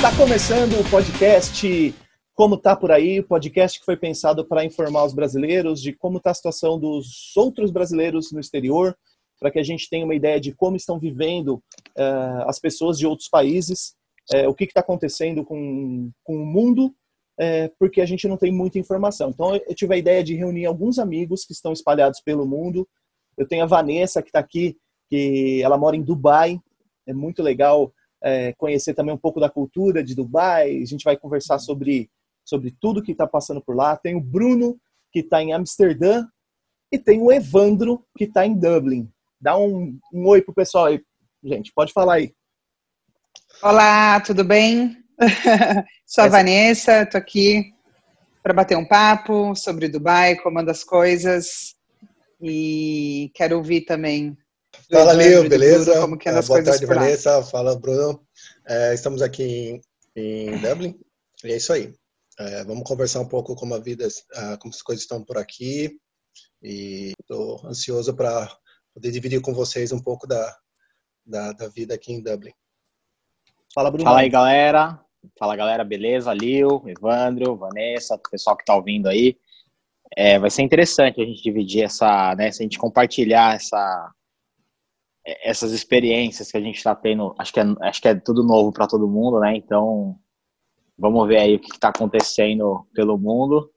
Está começando o podcast Como Tá Por Aí, podcast que foi pensado para informar os brasileiros de como está a situação dos outros brasileiros no exterior, para que a gente tenha uma ideia de como estão vivendo uh, as pessoas de outros países, uh, o que está acontecendo com, com o mundo, uh, porque a gente não tem muita informação. Então, eu tive a ideia de reunir alguns amigos que estão espalhados pelo mundo. Eu tenho a Vanessa, que está aqui, que ela mora em Dubai. É muito legal é, conhecer também um pouco da cultura de Dubai. A gente vai conversar sobre, sobre tudo que está passando por lá. Tem o Bruno, que está em Amsterdã, e tem o Evandro, que está em Dublin. Dá um, um oi pro pessoal aí, gente. Pode falar aí. Olá, tudo bem? Sou a Essa... Vanessa, estou aqui para bater um papo sobre Dubai, como anda as coisas. E quero ouvir também Fala, Leo, beleza? Como que é Boa tarde, Vanessa. Fala, Bruno. É, estamos aqui em, em, Dublin e é isso aí. É, vamos conversar um pouco como a vida, uh, como as coisas estão por aqui e estou ansioso para poder dividir com vocês um pouco da, da, da, vida aqui em Dublin. Fala, Bruno. Fala aí, galera. Fala, galera, beleza? Lio, Evandro, Vanessa, pessoal que está ouvindo aí. É, vai ser interessante a gente dividir essa, né, se a gente compartilhar essa, essas experiências que a gente está tendo, acho que é, acho que é tudo novo para todo mundo, né? Então, vamos ver aí o que está acontecendo pelo mundo.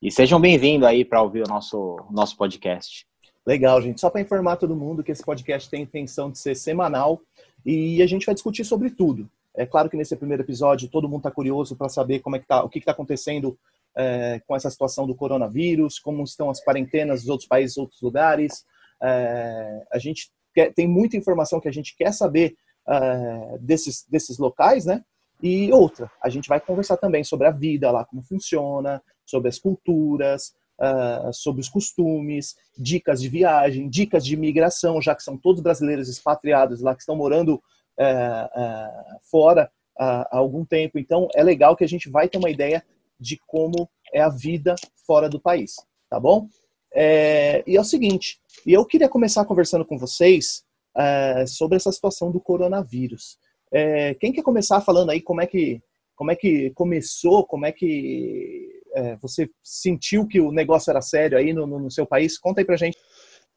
E sejam bem-vindos aí para ouvir o nosso, nosso podcast. Legal, gente. Só para informar todo mundo que esse podcast tem intenção de ser semanal e a gente vai discutir sobre tudo. É claro que nesse primeiro episódio todo mundo está curioso para saber como é que tá, o que está acontecendo é, com essa situação do coronavírus, como estão as quarentenas dos outros países, outros lugares, é, a gente quer, tem muita informação que a gente quer saber é, desses, desses locais, né? E outra, a gente vai conversar também sobre a vida lá, como funciona, sobre as culturas, uh, sobre os costumes, dicas de viagem, dicas de imigração, já que são todos brasileiros expatriados lá que estão morando uh, uh, fora há algum tempo. Então, é legal que a gente vai ter uma ideia de como é a vida fora do país, tá bom? É, e é o seguinte, eu queria começar conversando com vocês é, sobre essa situação do coronavírus. É, quem quer começar falando aí como é que, como é que começou, como é que é, você sentiu que o negócio era sério aí no, no seu país? Conta aí pra gente.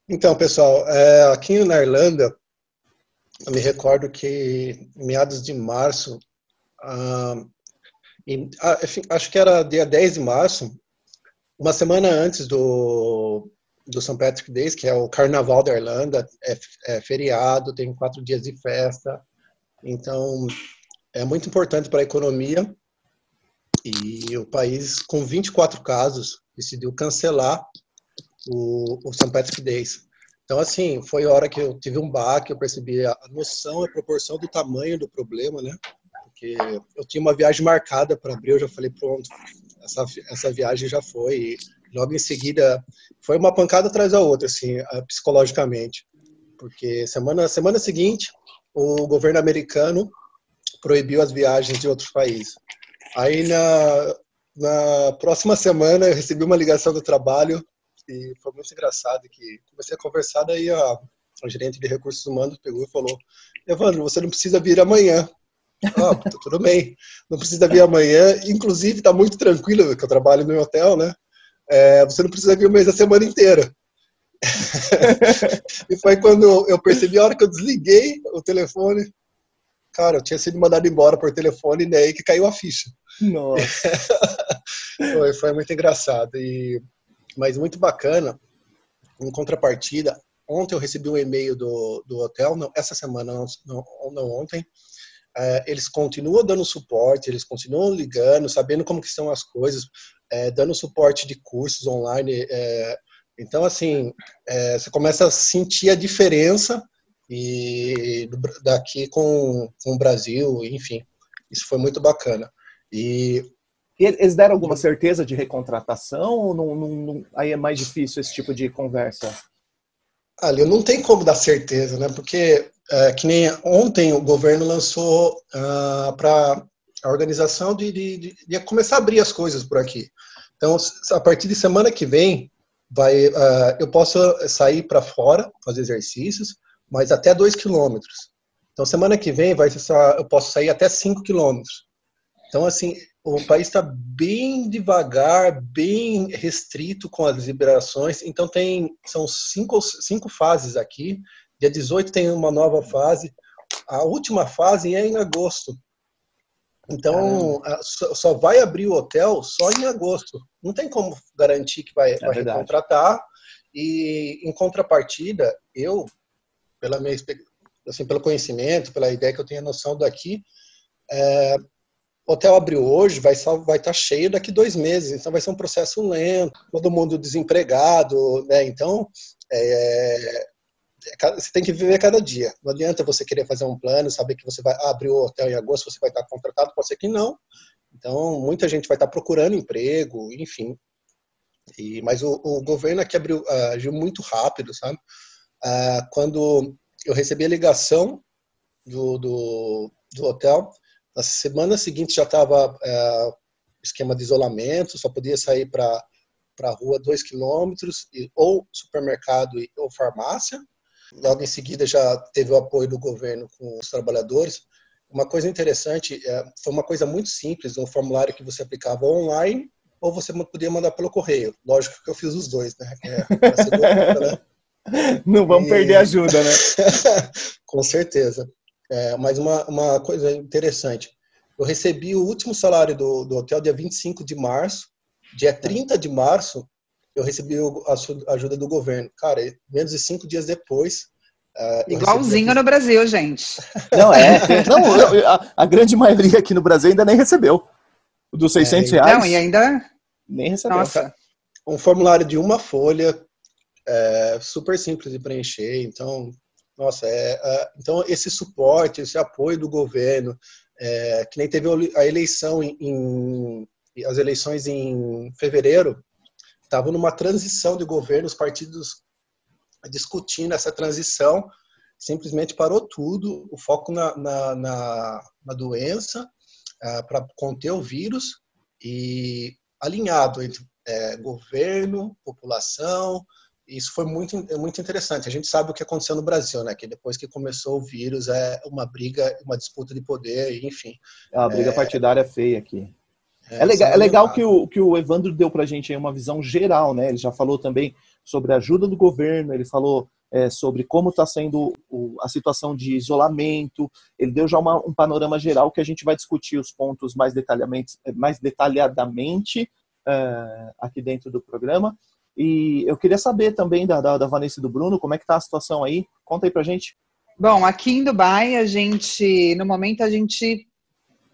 Então, pessoal, é, aqui na Irlanda, eu me recordo que meados de março, ah, em, ah, acho que era dia 10 de março, uma semana antes do, do St. Patrick Days, que é o Carnaval da Irlanda, é, é feriado, tem quatro dias de festa. Então, é muito importante para a economia. E o país, com 24 casos, decidiu cancelar o, o St. Patrick Days. Então, assim, foi a hora que eu tive um baque, eu percebi a noção, a proporção do tamanho do problema, né? Porque eu tinha uma viagem marcada para abril, eu já falei, pronto, essa, essa viagem já foi. E logo em seguida, foi uma pancada atrás da outra, assim, psicologicamente. Porque semana, semana seguinte, o governo americano proibiu as viagens de outros países. Aí, na, na próxima semana, eu recebi uma ligação do trabalho e foi muito engraçado que comecei a conversar, daí a, a gerente de recursos humanos pegou e falou, Evandro, você não precisa vir amanhã. Ah, tá tudo bem. Não precisa vir amanhã. Inclusive, está muito tranquilo, que eu trabalho no hotel, né? É, você não precisa vir o mês da semana inteira. e foi quando eu percebi, a hora que eu desliguei o telefone, cara, eu tinha sido mandado embora por telefone e né, daí que caiu a ficha. Nossa. foi, foi muito engraçado. E, mas muito bacana, em contrapartida, ontem eu recebi um e-mail do, do hotel, não, essa semana, não, não, não ontem, eles continuam dando suporte, eles continuam ligando, sabendo como que são as coisas, é, dando suporte de cursos online. É, então, assim, você começa a sentir a diferença e daqui com, com o Brasil, enfim, isso foi muito bacana. E eles deram alguma certeza de recontratação ou não, não, não, aí é mais difícil esse tipo de conversa? Ali não tem como dar certeza, né? Porque é, que nem ontem o governo lançou ah, para a organização de, de, de, de, começar a abrir as coisas por aqui. Então, a partir de semana que vem, vai, uh, eu posso sair para fora, fazer exercícios, mas até dois quilômetros. Então, semana que vem vai eu posso sair até 5 quilômetros. Então, assim, o país está bem devagar, bem restrito com as liberações. Então, tem são cinco, cinco fases aqui. Dia 18 tem uma nova fase. A última fase é em agosto. Então, só vai abrir o hotel só em agosto. Não tem como garantir que vai, é vai contratar. E, em contrapartida, eu, pela minha assim, pelo conhecimento, pela ideia que eu tenho a noção daqui, é, o hotel abriu hoje, vai estar vai tá cheio daqui dois meses, então vai ser um processo lento, todo mundo desempregado, né? Então, é, você tem que viver cada dia. Não adianta você querer fazer um plano, saber que você vai abrir o hotel em agosto, você vai estar contratado, pode ser que não. Então, muita gente vai estar procurando emprego, enfim. E, mas o, o governo aqui abriu, agiu muito rápido, sabe? Ah, quando eu recebi a ligação do, do, do hotel, na semana seguinte já estava é, esquema de isolamento, só podia sair para para a rua dois quilômetros, ou supermercado ou farmácia. Logo em seguida já teve o apoio do governo com os trabalhadores. Uma coisa interessante, é, foi uma coisa muito simples, um formulário que você aplicava online ou você podia mandar pelo correio. Lógico que eu fiz os dois, né? É, né? Não vamos e... perder ajuda, né? com certeza. É, mas uma, uma coisa interessante, eu recebi o último salário do, do hotel dia 25 de março, dia 30 de março, eu recebi a ajuda do governo. Cara, menos de cinco dias depois. Uh, Igualzinho recebi... no Brasil, gente. Não, é. Não, a, a, grande maioria aqui no Brasil ainda nem recebeu. Dos 600 é, reais. Não, e ainda. Nem recebeu. Nossa. Um formulário de uma folha, é, super simples de preencher. Então, nossa, é, é, então esse suporte, esse apoio do governo, é, que nem teve a eleição em, em as eleições em fevereiro, estavam numa transição de governo, os partidos discutindo essa transição, simplesmente parou tudo, o foco na, na, na, na doença, é, para conter o vírus, e alinhado entre é, governo, população, isso foi muito, muito interessante. A gente sabe o que aconteceu no Brasil, né? Que depois que começou o vírus é uma briga, uma disputa de poder, enfim. É uma briga é... partidária feia aqui. É, é legal, é legal que, o, que o Evandro deu para a gente aí uma visão geral, né? Ele já falou também sobre a ajuda do governo, ele falou é, sobre como está sendo o, a situação de isolamento, ele deu já uma, um panorama geral que a gente vai discutir os pontos mais, detalhadamente, mais detalhadamente é, aqui dentro do programa. E eu queria saber também da, da, da Vanessa e do Bruno, como é que tá a situação aí? Conta aí pra gente. Bom, aqui em Dubai, a gente, no momento, a gente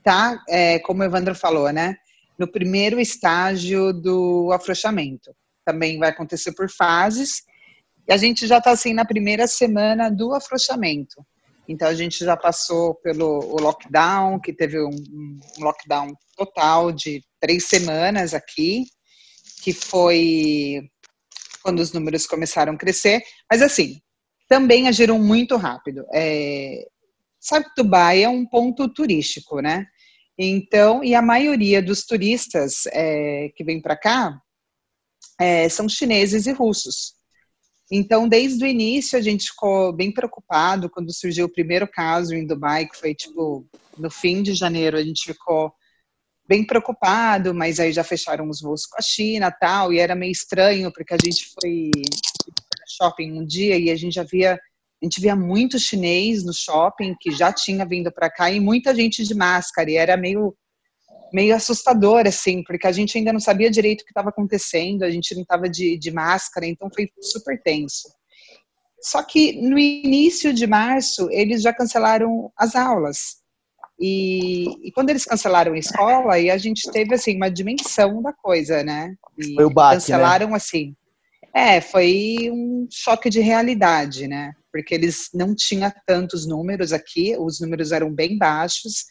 tá, é, como o Evandro falou, né? No primeiro estágio do afrouxamento. Também vai acontecer por fases. E a gente já está assim na primeira semana do afrouxamento. Então a gente já passou pelo lockdown, que teve um, um lockdown total de três semanas aqui que foi quando os números começaram a crescer. Mas, assim, também agiram muito rápido. É, sabe que Dubai é um ponto turístico, né? Então, e a maioria dos turistas é, que vêm para cá é, são chineses e russos. Então, desde o início, a gente ficou bem preocupado quando surgiu o primeiro caso em Dubai, que foi tipo no fim de janeiro. A gente ficou bem preocupado, mas aí já fecharam os voos com a China tal, e era meio estranho, porque a gente foi shopping um dia e a gente já via, a gente via muito chinês no shopping que já tinha vindo para cá e muita gente de máscara, e era meio meio assustador, assim, porque a gente ainda não sabia direito o que estava acontecendo, a gente não estava de, de máscara, então foi super tenso. Só que no início de março, eles já cancelaram as aulas. E, e, quando eles cancelaram a escola, aí a gente teve assim uma dimensão da coisa, né? E foi o baque, né? cancelaram né? assim. É, foi um choque de realidade, né? Porque eles não tinham tantos números aqui, os números eram bem baixos,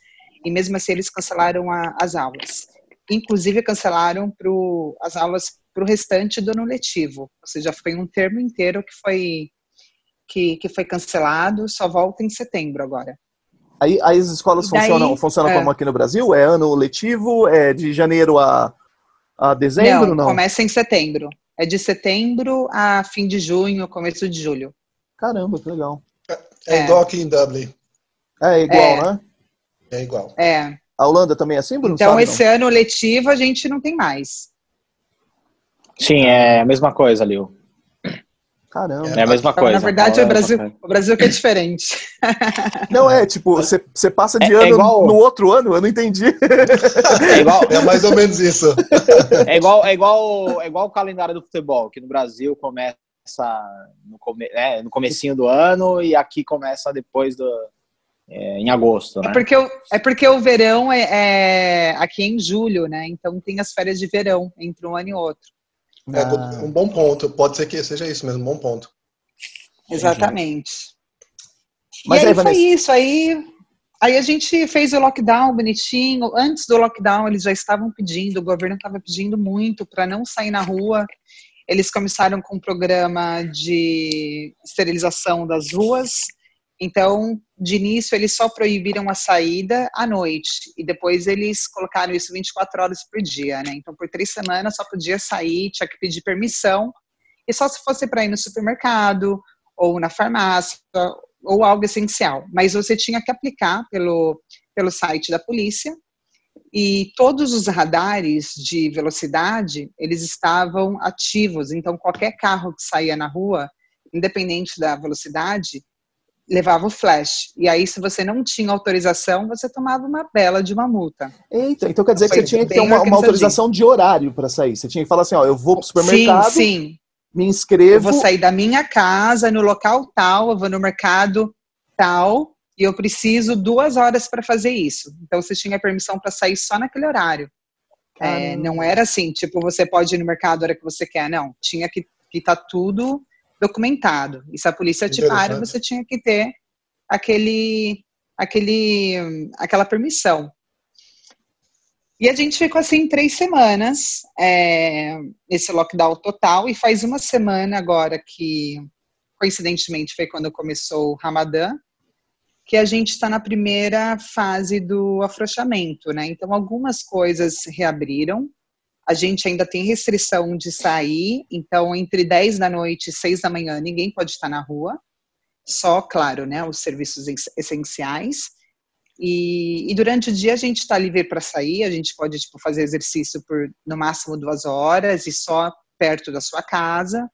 e mesmo assim eles cancelaram a, as aulas. Inclusive cancelaram pro, as aulas para o restante do ano letivo, ou seja, foi um termo inteiro que foi que, que foi cancelado, só volta em setembro agora. Aí, aí as escolas daí, funcionam, funcionam é. como aqui no Brasil? É ano letivo? É de janeiro a, a dezembro? Não, não, começa em setembro. É de setembro a fim de junho, começo de julho. Caramba, que legal. É, é igual aqui em Dublin. É igual, é. né? É igual. É. A Holanda também é assim, Bruno? Então, Sabe, esse não? ano letivo a gente não tem mais. Sim, é a mesma coisa, Liu. Caramba. É a mesma coisa. Na verdade, o Brasil, o Brasil que é diferente. Não, é, tipo, você, você passa de é, é ano é igual... no outro ano, eu não entendi. É, igual... é mais ou menos isso. É igual, é, igual, é igual o calendário do futebol, que no Brasil começa no, come, é, no comecinho do ano e aqui começa depois do, é, em agosto, né? É porque o, é porque o verão é, é, aqui em julho, né? Então tem as férias de verão entre um ano e outro. É ah. um bom ponto. Pode ser que seja isso mesmo, um bom ponto. Exatamente. Mas e aí, aí foi isso. Aí, aí a gente fez o lockdown bonitinho. Antes do lockdown, eles já estavam pedindo, o governo estava pedindo muito para não sair na rua. Eles começaram com um programa de esterilização das ruas então, de início, eles só proibiram a saída à noite e depois eles colocaram isso 24 horas por dia, né? Então, por três semanas só podia sair, tinha que pedir permissão e só se fosse para ir no supermercado ou na farmácia ou algo essencial. Mas você tinha que aplicar pelo, pelo site da polícia e todos os radares de velocidade eles estavam ativos. Então, qualquer carro que saía na rua, independente da velocidade, levava o flash. E aí, se você não tinha autorização, você tomava uma bela de uma multa. Eita, então quer dizer Foi que você tinha que ter uma, uma autorização de horário para sair. Você tinha que falar assim, ó, eu vou pro supermercado, sim, sim. me inscrevo. Eu vou sair da minha casa, no local tal, eu vou no mercado tal, e eu preciso duas horas para fazer isso. Então, você tinha permissão para sair só naquele horário. É, não era assim, tipo, você pode ir no mercado a hora que você quer, não. Tinha que estar tá tudo documentado. E se a polícia te para, você tinha que ter aquele, aquele, aquela permissão. E a gente ficou assim três semanas, é, esse lockdown total, e faz uma semana agora que, coincidentemente, foi quando começou o Ramadã, que a gente está na primeira fase do afrouxamento, né? Então, algumas coisas reabriram, a gente ainda tem restrição de sair, então entre 10 da noite e 6 da manhã ninguém pode estar na rua, só, claro, né, os serviços essenciais. E, e durante o dia a gente está livre para sair, a gente pode tipo, fazer exercício por no máximo duas horas e só perto da sua casa.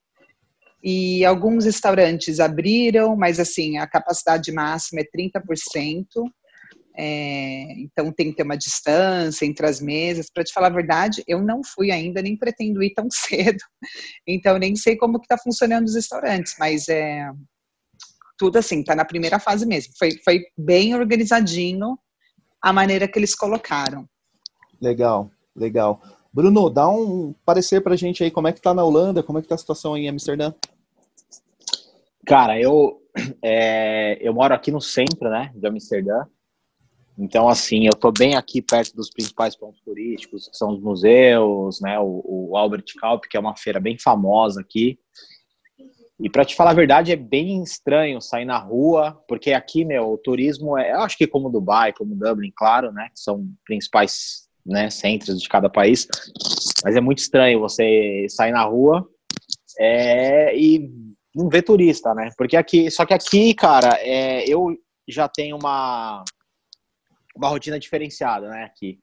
E alguns restaurantes abriram, mas assim, a capacidade máxima é 30%. É, então tem que ter uma distância entre as mesas. Para te falar a verdade, eu não fui ainda, nem pretendo ir tão cedo. Então nem sei como que está funcionando os restaurantes, mas é tudo assim, está na primeira fase mesmo. Foi, foi bem organizadinho a maneira que eles colocaram. Legal, legal. Bruno, dá um parecer para a gente aí como é que está na Holanda, como é que está a situação em Amsterdã. Cara, eu é, eu moro aqui no centro, né, de Amsterdã. Então, assim, eu estou bem aqui perto dos principais pontos turísticos, que são os museus, né, o, o Albert Kalp, que é uma feira bem famosa aqui. E para te falar a verdade, é bem estranho sair na rua, porque aqui, meu, o turismo é, eu acho que como Dubai, como Dublin, claro, né, que são principais, né, centros de cada país, mas é muito estranho você sair na rua é, e não ver turista, né? Porque aqui, só que aqui, cara, é, eu já tenho uma uma rotina diferenciada, né, aqui.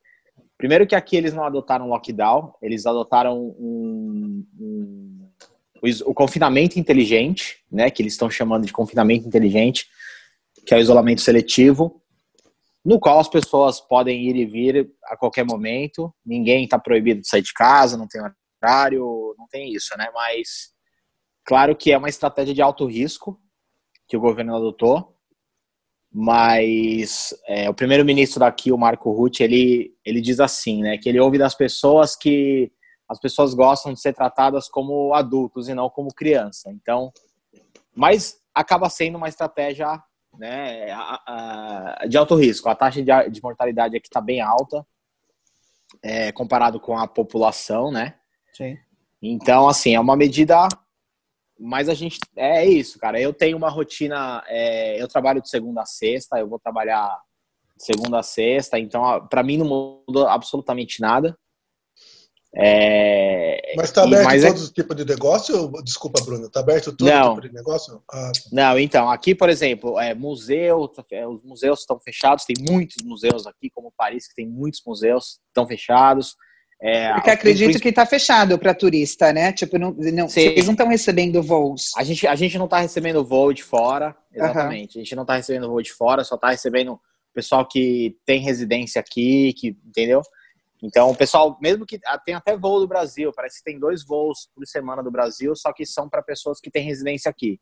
Primeiro que aqui eles não adotaram lockdown, eles adotaram um, um, o, o confinamento inteligente, né, que eles estão chamando de confinamento inteligente, que é o isolamento seletivo, no qual as pessoas podem ir e vir a qualquer momento, ninguém está proibido de sair de casa, não tem horário, não tem isso, né, mas claro que é uma estratégia de alto risco que o governo adotou, mas é, o primeiro-ministro daqui, o Marco Rutte, ele, ele diz assim, né, que ele ouve das pessoas que as pessoas gostam de ser tratadas como adultos e não como criança. Então, mas acaba sendo uma estratégia né, a, a, de alto risco. A taxa de, de mortalidade aqui está bem alta, é, comparado com a população, né? Sim. Então, assim, é uma medida mas a gente é isso, cara. Eu tenho uma rotina. É, eu trabalho de segunda a sexta, eu vou trabalhar de segunda a sexta, então para mim não mudou absolutamente nada. É, mas está aberto e, todos é... os tipos de negócio? Desculpa, Bruno, está aberto todo não. tipo de negócio? Ah, tá. Não, então, aqui, por exemplo, é, museu, é, os museus estão fechados, tem muitos museus aqui, como Paris, que tem muitos museus, estão fechados. É, Porque acredito que está fechado para turista, né? Tipo, não, não, vocês não estão recebendo voos. A gente, a gente não está recebendo voo de fora, exatamente. Uhum. A gente não está recebendo voo de fora, só está recebendo pessoal que tem residência aqui, que entendeu? Então, o pessoal, mesmo que ah, tem até voo do Brasil, parece que tem dois voos por semana do Brasil, só que são para pessoas que têm residência aqui.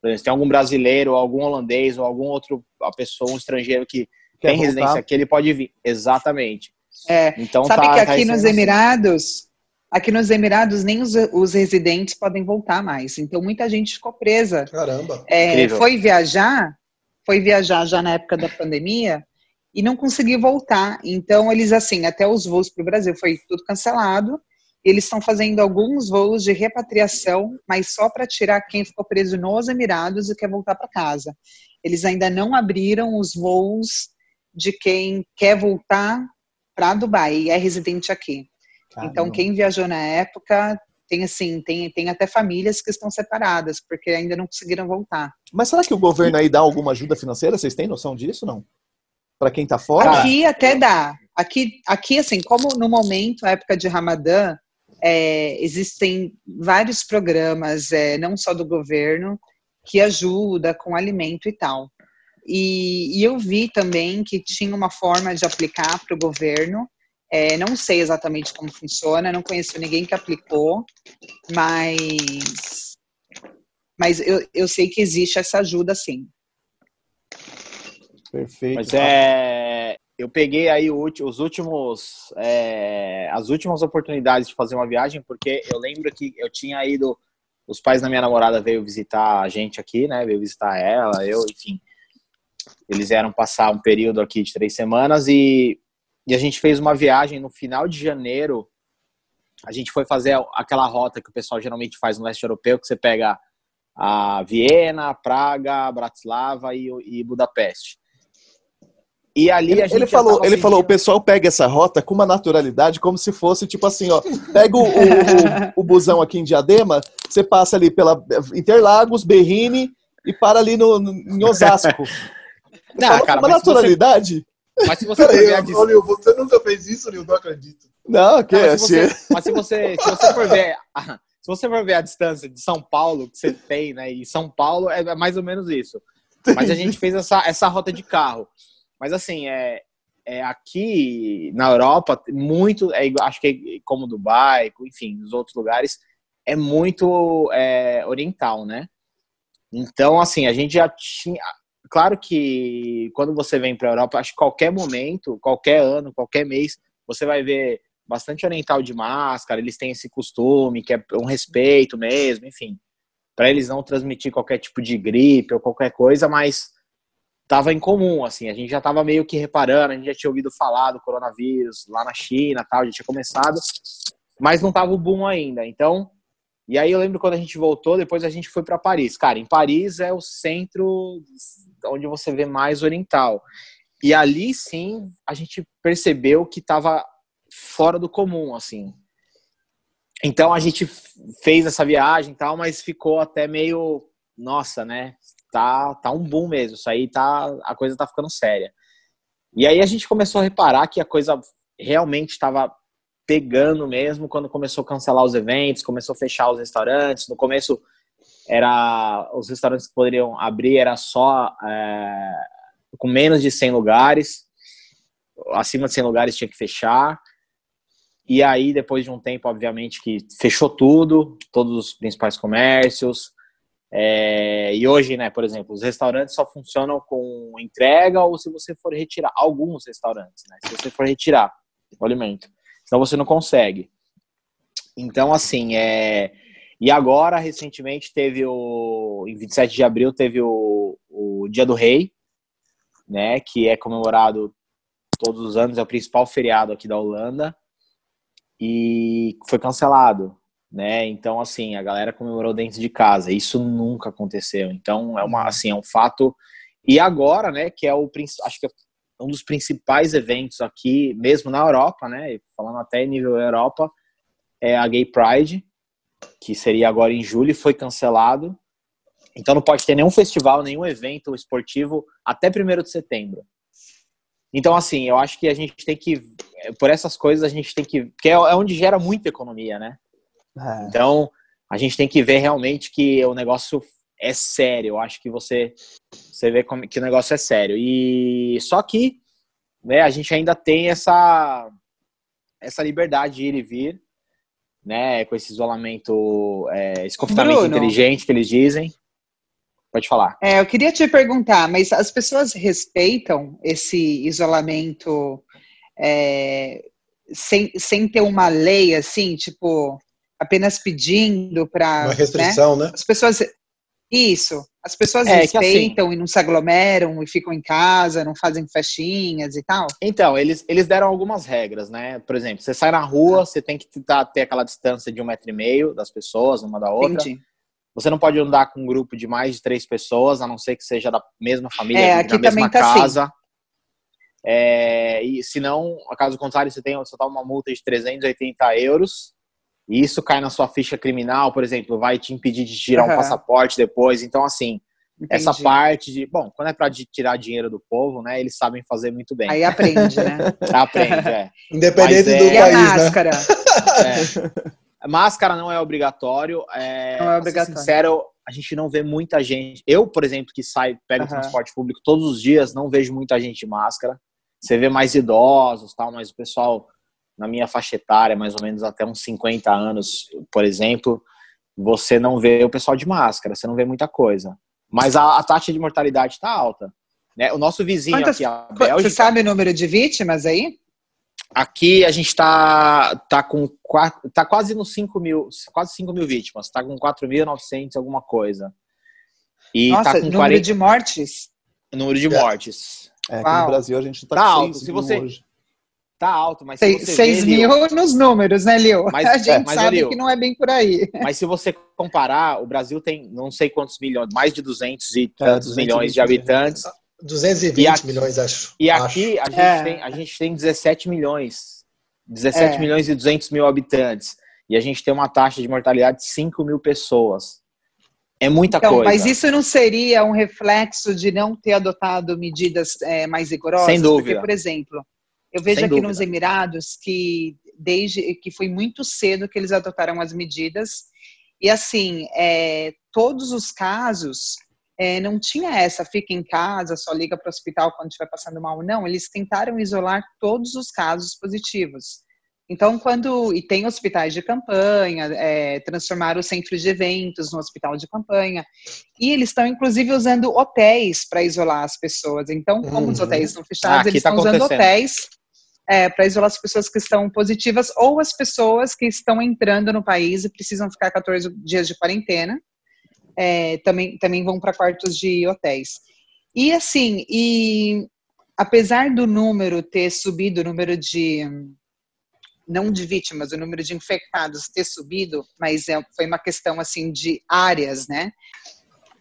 Por exemplo, se tem algum brasileiro, algum holandês ou algum outro a pessoa, um estrangeiro que Quer tem voltar? residência aqui, ele pode vir. Exatamente. É, então, sabe tá, que tá aqui tá nos Emirados, aqui nos Emirados nem os, os, residentes podem voltar mais. Então muita gente ficou presa. Caramba. É, foi viajar, foi viajar já na época da pandemia e não conseguiu voltar. Então eles assim, até os voos para o Brasil foi tudo cancelado. Eles estão fazendo alguns voos de repatriação, mas só para tirar quem ficou preso nos Emirados e quer voltar para casa. Eles ainda não abriram os voos de quem quer voltar para Dubai e é residente aqui. Caramba. Então, quem viajou na época tem assim, tem, tem até famílias que estão separadas, porque ainda não conseguiram voltar. Mas será que o governo aí dá alguma ajuda financeira? Vocês têm noção disso, não? Para quem está fora? Aqui até dá. Aqui, aqui, assim, como no momento, a época de Ramadã, é, existem vários programas, é, não só do governo, que ajuda com alimento e tal. E, e eu vi também que tinha uma forma de aplicar para o governo. É, não sei exatamente como funciona, não conheço ninguém que aplicou, mas, mas eu, eu sei que existe essa ajuda sim. Perfeito. Mas é, eu peguei aí os últimos, é, as últimas oportunidades de fazer uma viagem, porque eu lembro que eu tinha ido, os pais da minha namorada veio visitar a gente aqui, né? Veio visitar ela, eu, enfim. Eles vieram passar um período aqui de três semanas e, e a gente fez uma viagem no final de janeiro. A gente foi fazer aquela rota que o pessoal geralmente faz no leste europeu, que você pega a Viena, Praga, Bratislava e, e Budapeste. E ali ele, a gente ele falou, ele sentindo... falou, o pessoal pega essa rota com uma naturalidade, como se fosse tipo assim, ó, pega o, o, o, o busão aqui em Diadema, você passa ali pela Interlagos, Berrini e para ali no, no em Osasco. Não, cara, uma naturalidade. Você, mas se você for ver a distância... você nunca fez isso, Nil, não acredito. Não, que não, mas, se você, mas se você, se você for ver, se você for ver a distância de São Paulo que você tem, né, e São Paulo é mais ou menos isso. Mas a gente fez essa, essa rota de carro. Mas assim, é, é aqui na Europa, muito, é, acho que é como Dubai, enfim, nos outros lugares, é muito é, oriental, né? Então, assim, a gente já tinha, claro que quando você vem para a Europa, acho que qualquer momento, qualquer ano, qualquer mês, você vai ver bastante oriental de máscara, eles têm esse costume, que é um respeito mesmo, enfim, para eles não transmitir qualquer tipo de gripe ou qualquer coisa, mas estava em comum, assim, a gente já estava meio que reparando, a gente já tinha ouvido falar do coronavírus lá na China, tal, já tinha começado, mas não estava o boom ainda. Então, e aí eu lembro quando a gente voltou, depois a gente foi para Paris. Cara, em Paris é o centro onde você vê mais oriental. E ali sim a gente percebeu que estava fora do comum, assim. Então a gente fez essa viagem e tal, mas ficou até meio, nossa, né? Tá, tá um boom mesmo. Isso aí tá, a coisa tá ficando séria. E aí a gente começou a reparar que a coisa realmente estava pegando mesmo quando começou a cancelar os eventos, começou a fechar os restaurantes. No começo era os restaurantes que poderiam abrir era só é, com menos de 100 lugares, acima de 100 lugares tinha que fechar. E aí depois de um tempo, obviamente que fechou tudo, todos os principais comércios. É, e hoje, né, por exemplo, os restaurantes só funcionam com entrega ou se você for retirar alguns restaurantes, né? Se você for retirar o alimento senão você não consegue. Então, assim, é. E agora, recentemente, teve o. Em 27 de abril, teve o, o Dia do Rei, né? Que é comemorado todos os anos, é o principal feriado aqui da Holanda. E foi cancelado, né? Então, assim, a galera comemorou dentro de casa. Isso nunca aconteceu. Então, é uma, assim, é um fato. E agora, né? Que é o acho que é um dos principais eventos aqui, mesmo na Europa, né? Falando até em nível Europa, é a Gay Pride, que seria agora em julho, foi cancelado. Então não pode ter nenhum festival, nenhum evento esportivo até 1 de setembro. Então, assim, eu acho que a gente tem que, por essas coisas, a gente tem que, porque é, é onde gera muita economia, né? É. Então, a gente tem que ver realmente que o negócio é sério. Eu acho que você, você vê como, que o negócio é sério. E só que, né, a gente ainda tem essa, essa liberdade de ir e vir, né, com esse isolamento, é, esse confinamento Bruno. inteligente que eles dizem. Pode falar. É, eu queria te perguntar, mas as pessoas respeitam esse isolamento é, sem, sem ter uma lei assim, tipo, apenas pedindo para. Uma restrição, né? né? As pessoas. Isso. As pessoas é, assim respeitam assim, e não se aglomeram e ficam em casa, não fazem festinhas e tal? Então, eles, eles deram algumas regras, né? Por exemplo, você sai na rua, você tem que tentar ter aquela distância de um metro e meio das pessoas, uma da outra. Entendi. Você não pode andar com um grupo de mais de três pessoas, a não ser que seja da mesma família, é, da mesma tá assim. casa. Assim. É, e se não, caso contrário, você tem você toma uma multa de 380 euros. E isso cai na sua ficha criminal, por exemplo, vai te impedir de tirar uhum. um passaporte depois. Então, assim, Entendi. essa parte de. Bom, quando é para tirar dinheiro do povo, né? Eles sabem fazer muito bem. Aí aprende, né? aprende, é. Independente Mas, do é, país. E a né? máscara. Né? É. Máscara não é obrigatório. É, não é obrigatório. sincero, a gente não vê muita gente. Eu, por exemplo, que saio, pego uhum. transporte público todos os dias, não vejo muita gente de máscara. Você vê mais idosos, tal, mas o pessoal na minha faixa etária, mais ou menos até uns 50 anos, por exemplo, você não vê o pessoal de máscara, você não vê muita coisa. Mas a, a taxa de mortalidade está alta. Né? O nosso vizinho Quantas, aqui, a Bélgica... Você sabe o número de vítimas aí? Aqui a gente está tá com quatro, tá quase nos 5 mil, quase 5 mil vítimas, está com 4.900 alguma coisa. E Nossa, tá com número 40... de mortes? Número de é. mortes. É, aqui Uau. no Brasil a gente está tá alto. Se você hoje. Tá alto, mas se você 6 mil nos números, né, Leo? Mas, a gente é, mas, sabe Leo, que não é bem por aí. Mas se você comparar, o Brasil tem não sei quantos milhões, mais de 200 e é, tantos milhões de habitantes. 220 aqui, milhões, acho. E aqui acho. A, gente é. tem, a gente tem 17 milhões. 17 é. milhões e 200 mil habitantes. E a gente tem uma taxa de mortalidade de 5 mil pessoas. É muita então, coisa. Mas isso não seria um reflexo de não ter adotado medidas é, mais rigorosas? Sem dúvida. Porque, por exemplo, eu vejo Sem aqui dúvida. nos Emirados que desde que foi muito cedo que eles adotaram as medidas e assim é, todos os casos é, não tinha essa, fica em casa, só liga para o hospital quando estiver passando mal. Não, eles tentaram isolar todos os casos positivos. Então, quando. E tem hospitais de campanha, é, transformaram os centros de eventos no hospital de campanha. E eles estão, inclusive, usando hotéis para isolar as pessoas. Então, como uhum. os hotéis estão fechados, ah, eles tá estão usando hotéis é, para isolar as pessoas que estão positivas ou as pessoas que estão entrando no país e precisam ficar 14 dias de quarentena é, também, também vão para quartos de hotéis. E assim, e apesar do número ter subido, o número de não de vítimas, o número de infectados ter subido, mas é, foi uma questão assim de áreas, né?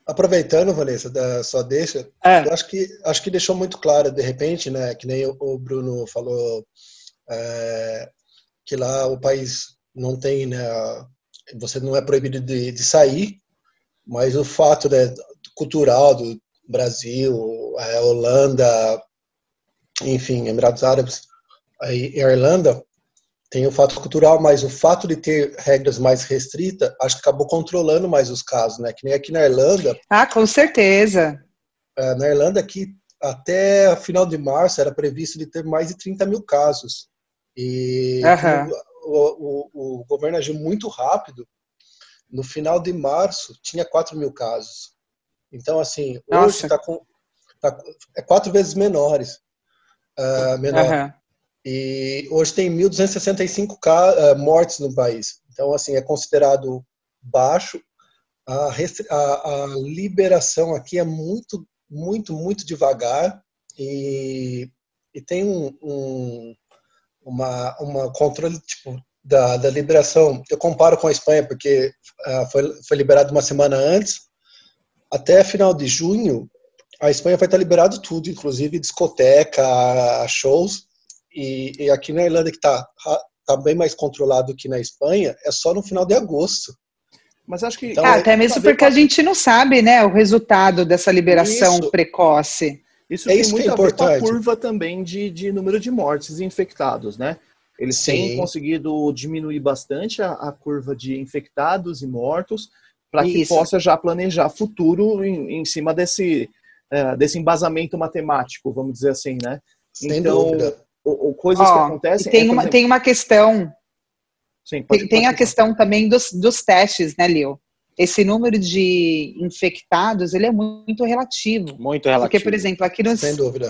Aproveitando, Vanessa, da sua deixa, é. eu acho que acho que deixou muito claro, de repente, né, que nem o Bruno falou, é, que lá o país não tem, né, você não é proibido de, de sair, mas o fato né, cultural do Brasil, a Holanda, enfim, Emirados Árabes e Irlanda, tem o fato cultural, mas o fato de ter regras mais restritas, acho que acabou controlando mais os casos, né? Que nem aqui na Irlanda. Ah, com certeza. É, na Irlanda, aqui, até final de março, era previsto de ter mais de 30 mil casos. E uhum. o, o, o, governo agiu muito rápido no final de março tinha 4 mil casos. Então, assim, hoje está com. Tá, é quatro vezes menores. Uh, menor. Uhum. E hoje tem 1.265 uh, mortes no país. Então, assim, é considerado baixo. A, a, a liberação aqui é muito, muito, muito devagar. E, e tem um, um uma, uma controle tipo da, da liberação, eu comparo com a Espanha, porque uh, foi, foi liberado uma semana antes, até final de junho, a Espanha vai estar liberado tudo, inclusive discoteca, shows, e, e aqui na Irlanda que está está bem mais controlado que na Espanha, é só no final de agosto. Mas acho que. Então, ah, até mesmo porque a gente não sabe, né, o resultado dessa liberação isso, precoce. Isso é tem isso muito é a ver com a curva também de, de número de mortes e infectados, né? Eles Sim. têm conseguido diminuir bastante a, a, curva de infectados e mortos para que possa já planejar futuro em, em cima desse, é, desse embasamento matemático, vamos dizer assim, né? Sem então, o, o, coisas oh, que acontecem. Tem, é, uma, exemplo, tem uma questão Sim, pode, tem, pode a questão também dos, dos testes, né, Leo? Esse número de infectados, ele é muito relativo. Muito relativo. Porque, por exemplo, aqui nos,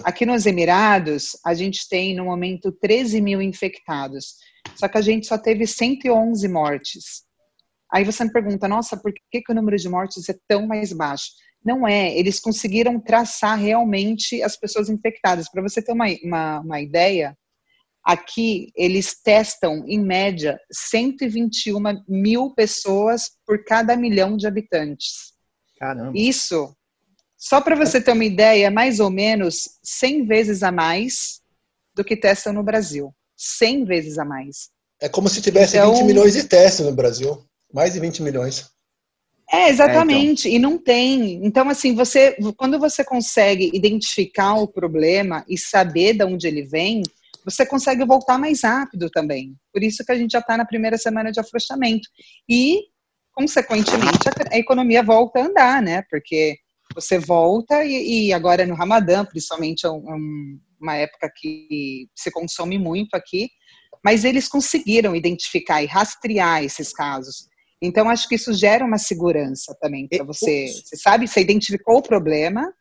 aqui nos Emirados, a gente tem, no momento, 13 mil infectados. Só que a gente só teve 111 mortes. Aí você me pergunta, nossa, por que, que o número de mortes é tão mais baixo? Não é, eles conseguiram traçar realmente as pessoas infectadas. Para você ter uma, uma, uma ideia, Aqui, eles testam, em média, 121 mil pessoas por cada milhão de habitantes. Caramba. Isso, só para você ter uma ideia, é mais ou menos 100 vezes a mais do que testam no Brasil. 100 vezes a mais. É como se tivesse então, 20 milhões de testes no Brasil. Mais de 20 milhões. É, exatamente. É, então. E não tem. Então, assim, você, quando você consegue identificar o problema e saber de onde ele vem, você consegue voltar mais rápido também. Por isso que a gente já está na primeira semana de afrouxamento. E, consequentemente, a, economia volta a andar, né? Porque você volta e, e agora no Ramadã, principalmente, é um, uma época que se consome muito aqui, mas eles conseguiram identificar e rastrear esses casos. Então, acho que isso gera uma segurança também para você. Você sabe, você identificou o problema,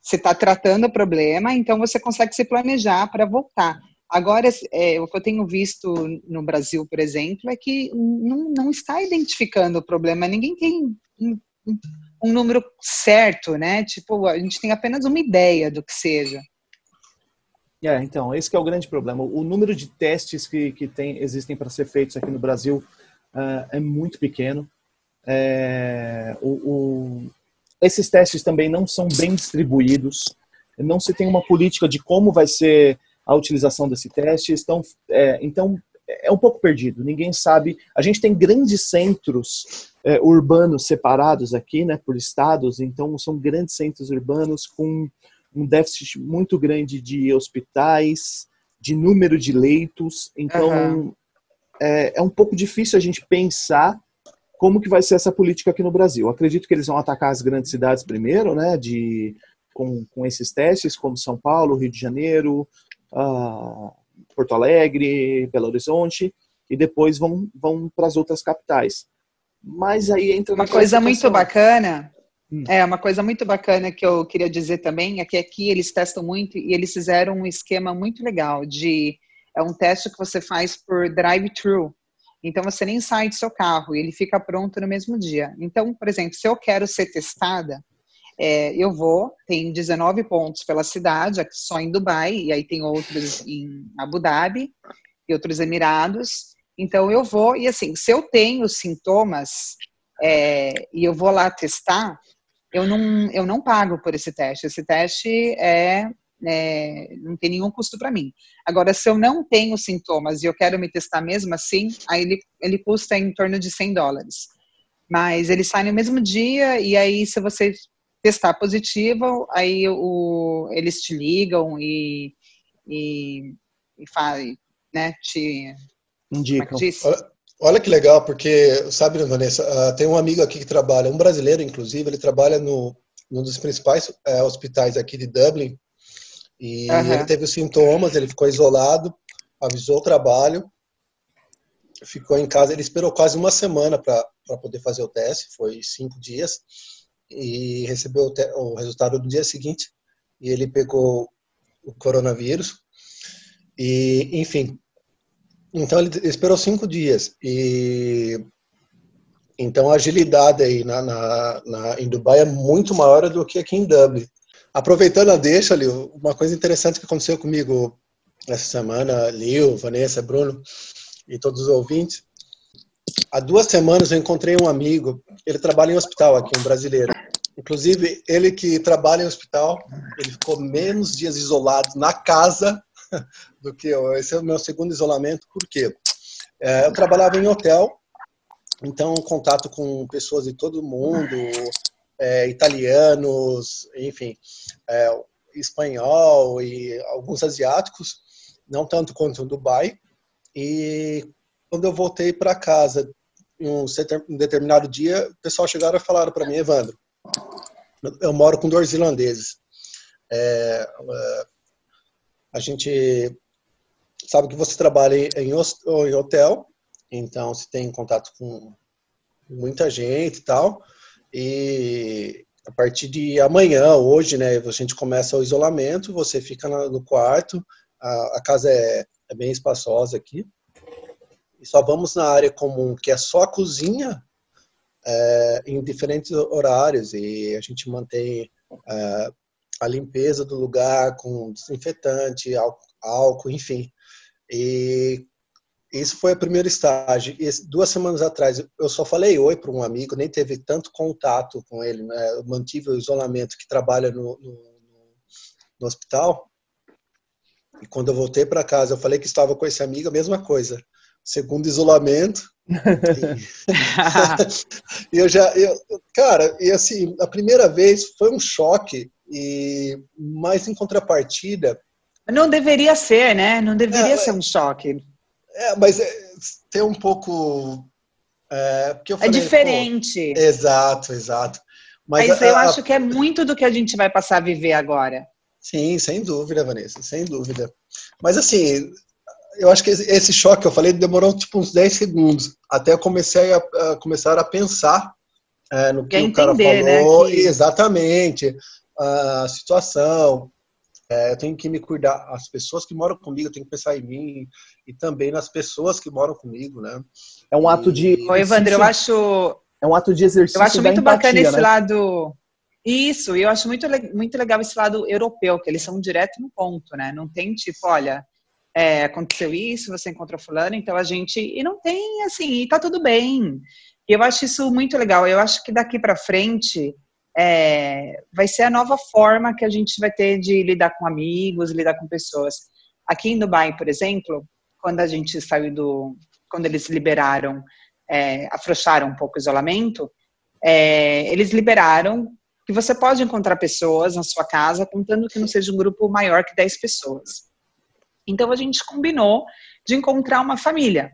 você está tratando o problema, então você consegue se planejar para voltar. Agora, é, o que eu tenho visto no Brasil, por exemplo, é que não, não está identificando o problema. Ninguém tem um, um, número certo, né? Tipo, a gente tem apenas uma ideia do que seja. É, então, esse é o grande problema. O número de testes que, que tem, existem para ser feitos aqui no Brasil uh, é muito pequeno. É, o, o, esses testes também não são bem distribuídos. Não se tem uma política de como vai ser a utilização desse teste. Estão, é, então, é um pouco perdido. Ninguém sabe. A gente tem grandes centros é, urbanos separados aqui, né, por estados. Então, são grandes centros urbanos com um déficit muito grande de hospitais, de número de leitos. Então, uhum. É, é um pouco difícil a gente pensar como que vai ser essa política aqui no Brasil. Acredito que eles vão atacar as grandes cidades primeiro, né, de, com, com esses testes, como São Paulo, Rio de Janeiro, uh, Porto Alegre, Belo Horizonte, e depois vão, vão para as outras capitais. Mas aí entra uma coisa situação. muito bacana. Hum. É, uma coisa muito bacana que eu queria dizer também é que aqui eles testam muito e eles fizeram um esquema muito legal de é um teste que você faz por drive-thru. Então você nem sai do seu carro, ele fica pronto no mesmo dia. Então, por exemplo, se eu quero ser testada, é, eu vou, tem 19 pontos pela cidade, só em Dubai, e aí tem outros em Abu Dhabi e outros Emirados. Então eu vou, e assim, se eu tenho sintomas é, e eu vou lá testar, eu não, eu não pago por esse teste. Esse teste é, é não tem nenhum custo para mim. Agora, se eu não tenho sintomas e eu quero me testar mesmo assim, aí ele, ele custa em torno de 100 dólares. Mas ele sai no mesmo dia, e aí, se você testar positivo, aí o, eles te ligam e, e, e fazem, né, te... É Indicam. É olha, olha, que legal, porque, sabe, Vanessa, uh, tem um amigo aqui que trabalha, um brasileiro, inclusive, ele trabalha no, num dos principais uh, hospitais aqui de Dublin, e uhum. ele teve os sintomas, ele ficou isolado, avisou o trabalho, ficou em casa, ele esperou quase uma semana para poder fazer o teste, foi cinco dias, e recebeu o, o resultado no dia seguinte e ele pegou o coronavírus e enfim então ele esperou cinco dias e então a agilidade aí na, na, na, em Dubai é muito maior do que aqui em Dublin. Aproveitando a deixa, ali uma coisa interessante que aconteceu comigo essa semana, Lil, Vanessa, Bruno e todos os ouvintes. Há duas semanas eu encontrei um amigo, ele trabalha em hospital aqui, um brasileiro. Inclusive, ele que trabalha em hospital, ele ficou menos dias isolado na casa do que eu. Esse é o meu segundo isolamento, por quê? É, eu trabalhava em hotel, então contato com pessoas de todo mundo, é, italianos, enfim, é, espanhol e alguns asiáticos, não tanto quanto no Dubai. E quando eu voltei para casa, em um, determinado dia, o pessoal chegaram e falaram para mim, Evandro, eu moro com dois irlandeses. É, é, a gente sabe que você trabalha em, em hotel, então você tem contato com muita gente e tal. E a partir de amanhã, hoje, né, a gente começa o isolamento, você fica no quarto, a, a casa é, é, bem espaçosa aqui, e só vamos na área comum, que é só a cozinha, é, em diferentes horários, e a gente mantém é, a limpeza do lugar com desinfetante, álcool, álcool enfim. E isso foi o primeiro estágio. E duas semanas atrás, eu só falei oi para um amigo, nem teve tanto contato com ele. Né? Eu mantive o isolamento que trabalha no, no, no hospital. E quando eu voltei para casa, eu falei que estava com esse amigo, a mesma coisa. Segundo isolamento. e eu já, eu, cara, e assim, a primeira vez foi um choque, e mas em contrapartida. Não deveria ser, né? Não deveria é, ser um choque. É, mas é, tem um pouco. É, porque eu é falei, é diferente. Pô, exato, exato. Mas, mas eu a, acho que é muito do que a gente vai passar a viver agora. Sim, sem dúvida, Vanessa, sem dúvida. Mas assim, eu acho que esse choque que eu falei demorou tipo uns 10 segundos até eu comecei a, a começar a pensar é, no que Quer o cara entender, né, falou. Né, que... Exatamente. A situação, é, eu tenho que me cuidar. As pessoas que moram comigo, eu tenho que pensar em mim e também nas pessoas que moram comigo, né? É um ato de. Oi, Evandro, eu acho. É um ato de exercício. Eu acho muito empatia, bacana esse né? lado. Isso, e eu acho muito, muito legal esse lado europeu, que eles são direto no ponto, né? Não tem tipo, olha, é, aconteceu isso, você encontrou fulano, então a gente. E não tem assim, e tá tudo bem. E eu acho isso muito legal. Eu acho que daqui para frente é, vai ser a nova forma que a gente vai ter de lidar com amigos, lidar com pessoas. Aqui em Dubai, por exemplo, quando a gente saiu do, quando eles liberaram, é, afrouxaram um pouco o isolamento, é, eles liberaram que você pode encontrar pessoas na sua casa, contando que não seja um grupo maior que 10 pessoas. Então a gente combinou de encontrar uma família.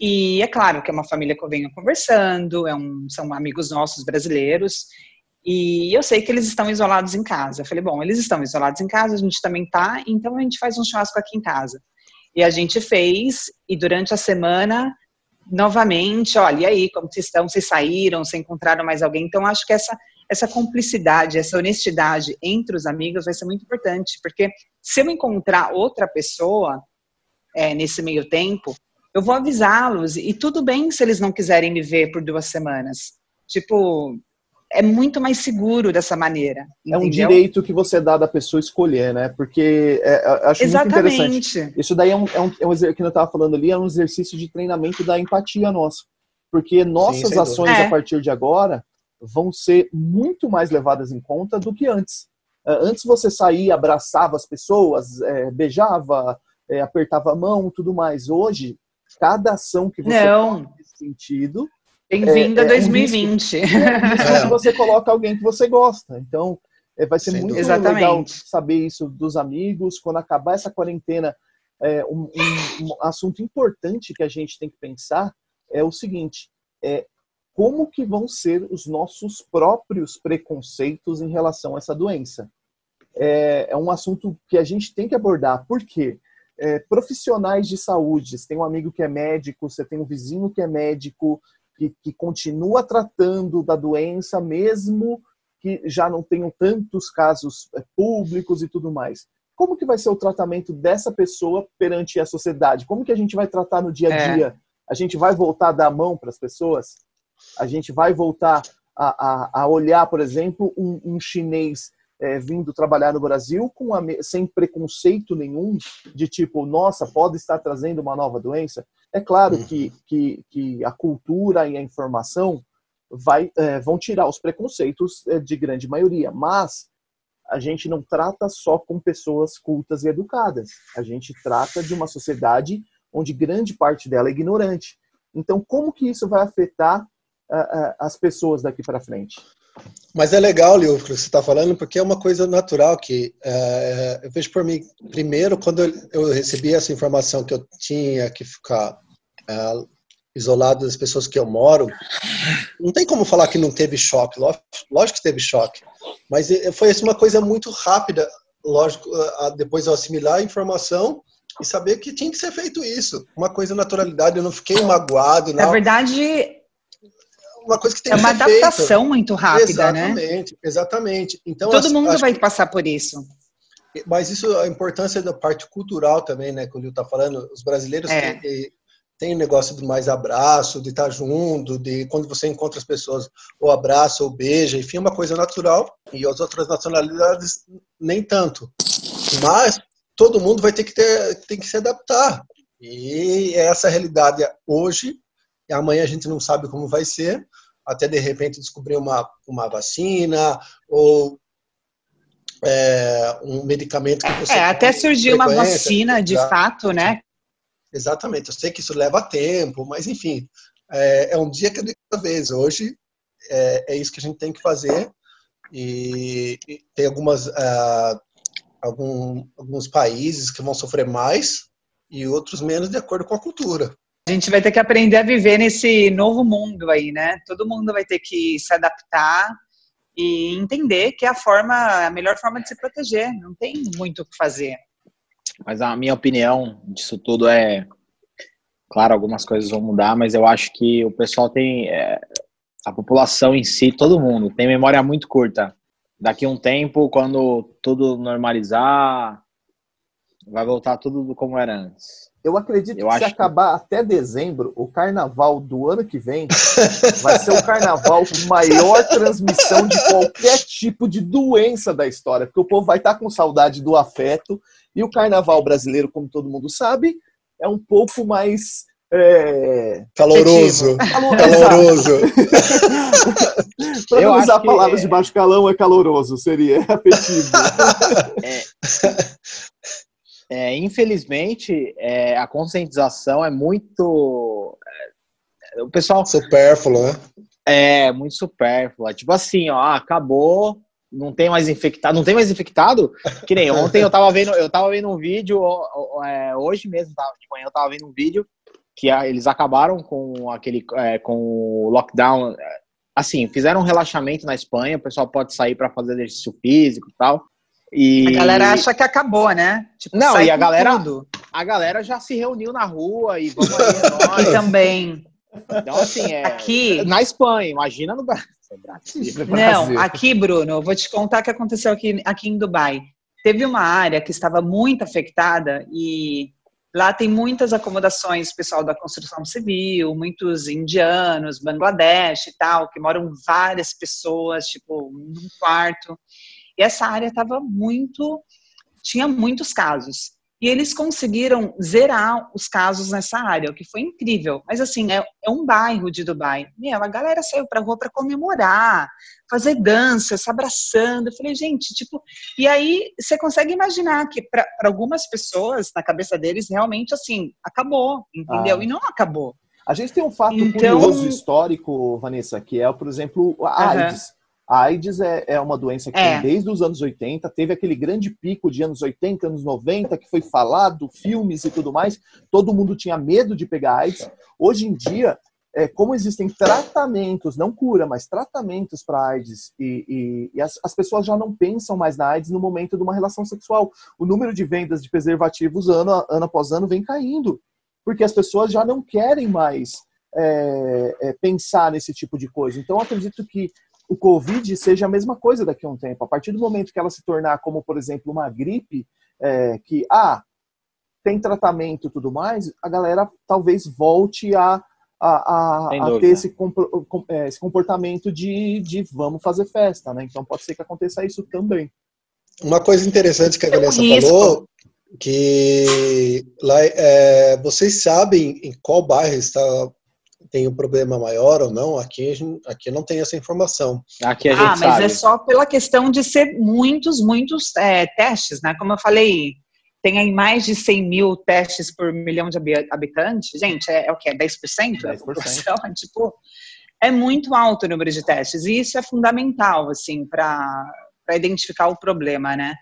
E é claro que é uma família que eu venho conversando, é um, são amigos nossos brasileiros, e eu sei que eles estão isolados em casa. Eu falei, bom, eles estão isolados em casa, a gente também tá, então a gente faz um churrasco aqui em casa. E a gente fez, e durante a semana, novamente, olha, e aí, como vocês estão? Vocês saíram? Vocês encontraram mais alguém? Então, acho que essa, essa cumplicidade, essa honestidade entre os amigos vai ser muito importante, porque se eu encontrar outra pessoa é, nesse meio tempo, eu vou avisá-los, e tudo bem se eles não quiserem me ver por duas semanas. Tipo, é muito mais seguro dessa maneira. Entendeu? É um direito que você dá da pessoa escolher, né? Porque é, acho Exatamente. muito interessante. Isso daí é um, é um, é um que eu estava falando ali, é um exercício de treinamento da empatia nossa. Porque nossas Sim, ações é. a partir de agora vão ser muito mais levadas em conta do que antes. É, antes você saía, abraçava as pessoas, é, beijava, é, apertava a mão, tudo mais. Hoje, cada ação que você Não. faz nesse sentido Bem-vindo é, a 2020. É um é. você coloca alguém que você gosta. Então, é, vai ser Sem muito dúvida. legal saber isso dos amigos. Quando acabar essa quarentena, é, um, um, um, assunto importante que a gente tem que pensar é o seguinte: é, como que vão ser os nossos próprios preconceitos em relação a essa doença? É, é um assunto que a gente tem que abordar. Por quê? É, profissionais de saúde, você tem um amigo que é médico, você tem um vizinho que é médico, que, que continua tratando da doença, mesmo que já não tenham tantos casos é, públicos e tudo mais. Como que vai ser o tratamento dessa pessoa perante a sociedade? Como que a gente vai tratar no dia a é. dia? É. A gente vai voltar a dar a mão para as pessoas? A gente vai voltar a, a, a olhar, por exemplo, um, um chinês é, vindo trabalhar no Brasil com a, sem preconceito nenhum de tipo, nossa, pode estar trazendo uma nova doença? É claro uhum. que, que, que a cultura e a informação vai, é, vão tirar os preconceitos é, de grande maioria, mas a gente não trata só com pessoas cultas e educadas. A gente trata de uma sociedade onde grande parte dela é ignorante. Então, como que isso vai afetar uh, uh, as pessoas daqui para frente? Mas é legal, Leo, o que você está falando, porque é uma coisa natural que uh, eu vejo por mim. Primeiro, quando eu, recebi essa informação que eu tinha que ficar isolado das pessoas que eu moro, não tem como falar que não teve choque. Lógico que teve choque, mas foi assim, uma coisa muito rápida. Lógico, depois eu assimilar a informação e saber que tinha que ser feito isso. Uma coisa naturalidade, eu não fiquei magoado. Não. Na verdade, uma coisa que tem é que uma adaptação muito rápida, exatamente, né? Exatamente, exatamente. Então, Todo mundo vai que... passar por isso. Mas isso, a importância da parte cultural também, né? Quando eu está falando, os brasileiros é. têm, tem o negócio do mais abraço, de estar junto, de quando você encontra as pessoas, ou abraça, ou beija, enfim, é uma coisa natural. E as outras nacionalidades, nem tanto. Mas todo mundo vai ter que, ter, tem que se adaptar. E é essa realidade hoje, e amanhã a gente não sabe como vai ser, até de repente descobrir uma, uma vacina ou é, um medicamento que você. É, até surgir uma vacina de fato, né? Exatamente. Eu sei que isso leva tempo, mas enfim, é, é um dia cada vez. Hoje é, é, isso que a gente tem que fazer. E, e tem algumas, uh, algum, alguns países que vão sofrer mais e outros menos de acordo com a cultura. A gente vai ter que aprender a viver nesse novo mundo aí, né? Todo mundo vai ter que se adaptar e entender que é a forma, a melhor forma de se proteger. Não tem muito o que fazer. Mas a minha opinião disso tudo é, claro, algumas coisas vão mudar, mas eu acho que o pessoal tem, é, a população em si, todo mundo tem memória muito curta daqui um tempo, quando tudo normalizar, vai voltar tudo como era antes. Eu acredito eu que se acabar que... até dezembro, o carnaval do ano que vem vai ser o carnaval com maior transmissão de qualquer tipo de doença da história, porque o povo vai estar com saudade do afeto e o carnaval brasileiro, como todo mundo sabe, é um pouco mais é... Caloroso. Caloroso. Para não usar palavras é... de baixo calão, é caloroso, seria afetivo. É, é, infelizmente, é, a conscientização é muito. É, o pessoal. Supérfluo, né? É, muito supérflua. Tipo assim, ó, acabou, não tem mais infectado, não tem mais infectado? Que nem ontem eu tava vendo, eu tava vendo um vídeo, é, hoje mesmo, de manhã eu tava vendo um vídeo que eles acabaram com aquele é, com o lockdown. Assim, fizeram um relaxamento na Espanha, o pessoal pode sair para fazer exercício físico e tal. E... A galera acha que acabou, né? Tipo, não, e a galera, tudo. a galera já se reuniu na rua e vamos aí, é E também. Então, assim, é. Aqui. Na Espanha, imagina no Brasil. Não, aqui, Bruno, vou te contar o que aconteceu aqui, aqui em Dubai. Teve uma área que estava muito afetada e Lá tem muitas acomodações, pessoal da construção civil, muitos indianos, Bangladesh e tal, que moram várias pessoas, tipo, num quarto. E essa área estava muito. tinha muitos casos. E eles conseguiram zerar os casos nessa área, o que foi incrível. Mas assim, é, é um bairro de Dubai. Meu, a galera saiu pra rua para comemorar, fazer dança, se abraçando. Eu falei, gente, tipo. E aí você consegue imaginar que para algumas pessoas, na cabeça deles, realmente assim, acabou, entendeu? Ah. E não acabou. A gente tem um fato então... curioso histórico, Vanessa, que é, por exemplo, a AIDS. Uhum. A AIDS é, é uma doença que é. desde os anos 80, teve aquele grande pico de anos 80, anos 90, que foi falado, filmes e tudo mais. Todo mundo tinha medo de pegar AIDS. Hoje em dia, é, como existem tratamentos, não cura, mas tratamentos para AIDS, e, e, e as, as, pessoas já não pensam mais na AIDS no momento de uma relação sexual. O número de vendas de preservativos ano, ano após ano vem caindo, porque as pessoas já não querem mais é, é, pensar nesse tipo de coisa. Então, acredito que o Covid seja a mesma coisa daqui a um tempo. A partir do momento que ela se tornar como, por exemplo, uma gripe, é, que, ah, tem tratamento e tudo mais, a galera talvez volte a, a, a, a ter esse, é, esse comportamento de, de vamos fazer festa, né? Então pode ser que aconteça isso também. Uma coisa interessante que a Vanessa falou, que lá, é, vocês sabem em qual bairro está tem um problema maior ou não, aqui, aqui não tem essa informação. Aqui a gente ah, mas é sabe. é só pela questão de ser muitos, muitos é, testes, né? Como eu falei, tem aí mais de 100 mil testes por milhão de habitantes, gente, é, é o que? É 10%, 10%. da população? É, tipo, é muito alto o número de testes, e isso é fundamental, assim, para identificar o problema, né?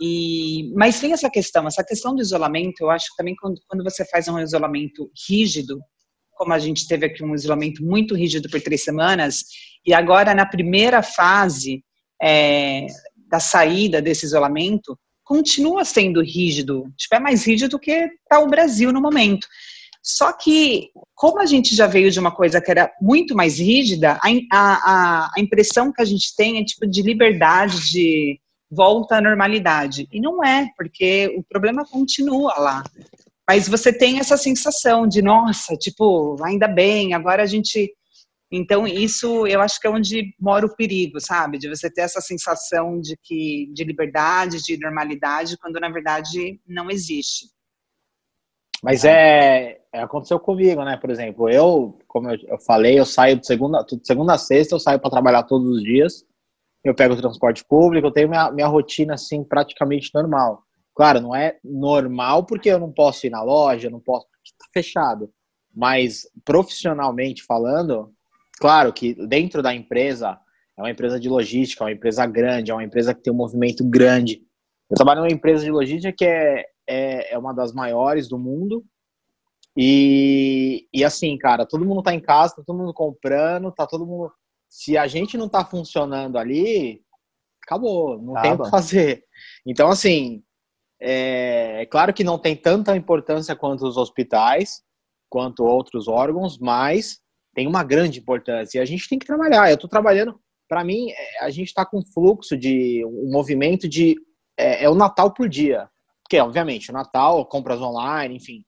E, mas tem essa questão, essa questão do isolamento, eu acho que também quando, quando você faz um isolamento rígido, como a gente teve aqui um isolamento muito rígido por três semanas, e agora na primeira fase é, da saída desse isolamento, continua sendo rígido, tipo, é mais rígido que está o Brasil no momento. Só que, como a gente já veio de uma coisa que era muito mais rígida, a, a, a impressão que a gente tem é tipo de liberdade, de volta à normalidade. E não é, porque o problema continua lá. Mas você tem essa sensação de, nossa, tipo, ainda bem, agora a gente. Então, isso eu acho que é onde mora o perigo, sabe? De você ter essa sensação de que de liberdade, de normalidade, quando na verdade não existe. Mas é, é, aconteceu comigo, né? Por exemplo, eu, como eu, falei, eu saio de segunda, de segunda a sexta, eu saio para trabalhar todos os dias. Eu pego o transporte público, eu tenho minha, minha rotina assim praticamente normal. Claro, não é normal porque eu não posso ir na loja, não posso, tá fechado. Mas profissionalmente falando, claro que dentro da empresa, é uma empresa de logística, é uma empresa grande, é uma empresa que tem um movimento grande. Eu trabalho numa empresa de logística que é, é, é uma das maiores do mundo. E, e assim, cara, todo mundo tá em casa, tá todo mundo comprando, tá todo mundo. Se a gente não tá funcionando ali, acabou, não tem o que fazer. Então, assim, é, é, claro que não tem tanta importância quanto os hospitais, quanto outros órgãos, mas tem uma grande importância. E a gente tem que trabalhar. Eu estou trabalhando, para mim, é, a gente está com um fluxo de um movimento de é, é, o Natal por dia. Porque, obviamente, o Natal, compras online, enfim.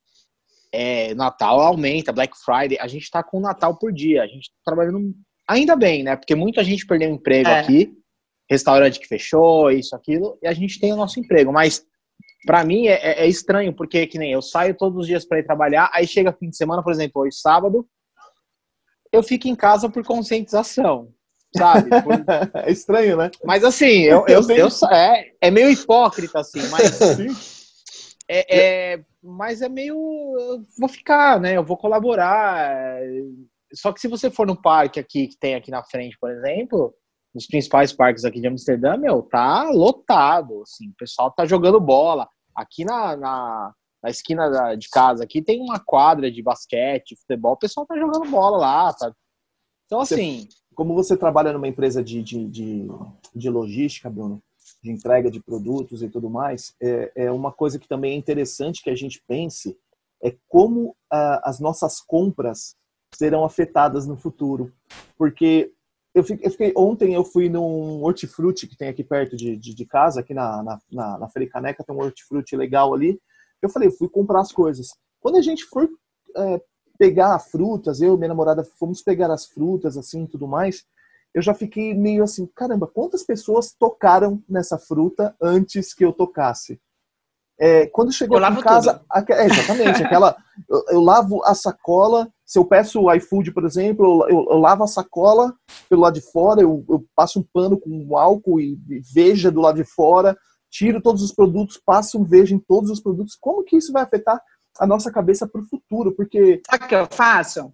É, Natal aumenta, Black Friday, a gente está com o Natal por dia. A gente está trabalhando ainda bem, né? Porque muita gente perdeu emprego é. aqui, restaurante que fechou, isso, aquilo, e a gente tem o nosso emprego. Mas para mim é, é, é, estranho, porque que nem eu saio todos os dias para ir trabalhar, aí chega fim de semana, por exemplo, hoje sábado, eu fico em casa por conscientização, sabe? Por... é estranho, né? Mas assim, eu, eu, eu, eu é, é meio hipócrita, assim, mas. É, é, mas é meio. Eu vou ficar, né? Eu vou colaborar. Só que se você for no parque aqui, que tem aqui na frente, por exemplo, nos principais parques aqui de Amsterdã, meu, tá lotado, assim, o pessoal tá jogando bola. Aqui na, na, na esquina da, de casa aqui tem uma quadra de basquete, futebol, o pessoal tá jogando bola lá, tá? Então, assim... como você trabalha numa empresa de, de, de, de, logística, Bruno, de entrega de produtos e tudo mais, é, é uma coisa que também é interessante que a gente pense é como ah, as nossas compras serão afetadas no futuro. Porque eu fiquei, ontem eu fui num hortifruti que tem aqui perto de, de, de casa, aqui na, na, na, na Caneca, tem um hortifruti legal ali. Eu falei, eu fui comprar as coisas. Quando a gente for é, pegar frutas, eu e minha namorada fomos pegar as frutas, assim, tudo mais, eu já fiquei meio assim, caramba, quantas pessoas tocaram nessa fruta antes que eu tocasse? É, quando chegou em casa, é, exatamente, aquela, eu, eu, lavo a sacola, se eu peço o iFood, por exemplo, eu, eu, lavo a sacola pelo lado de fora, eu, eu passo um pano com álcool e, e, veja do lado de fora, tiro todos os produtos, passo um veja em todos os produtos. Como que isso vai afetar a nossa cabeça para o futuro? Porque sabe o que eu faço?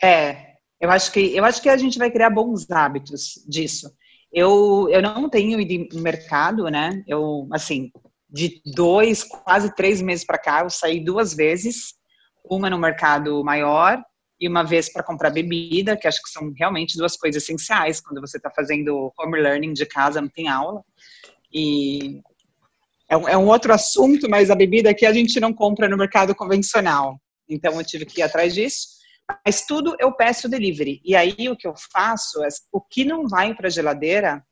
É, eu acho que eu acho que a gente vai criar bons hábitos disso. Eu, eu não tenho ido no mercado, né? Eu assim de dois, quase três meses para cá, eu saí duas vezes, uma no mercado maior e uma vez para comprar bebida, que acho que são realmente duas coisas essenciais quando você está fazendo home learning de casa, não tem aula. E é um, é um outro assunto, mas a bebida aqui a gente não compra no mercado convencional. Então eu tive que ir atrás disso. Mas tudo eu peço delivery. E aí o que eu faço é o que não vai para a geladeira,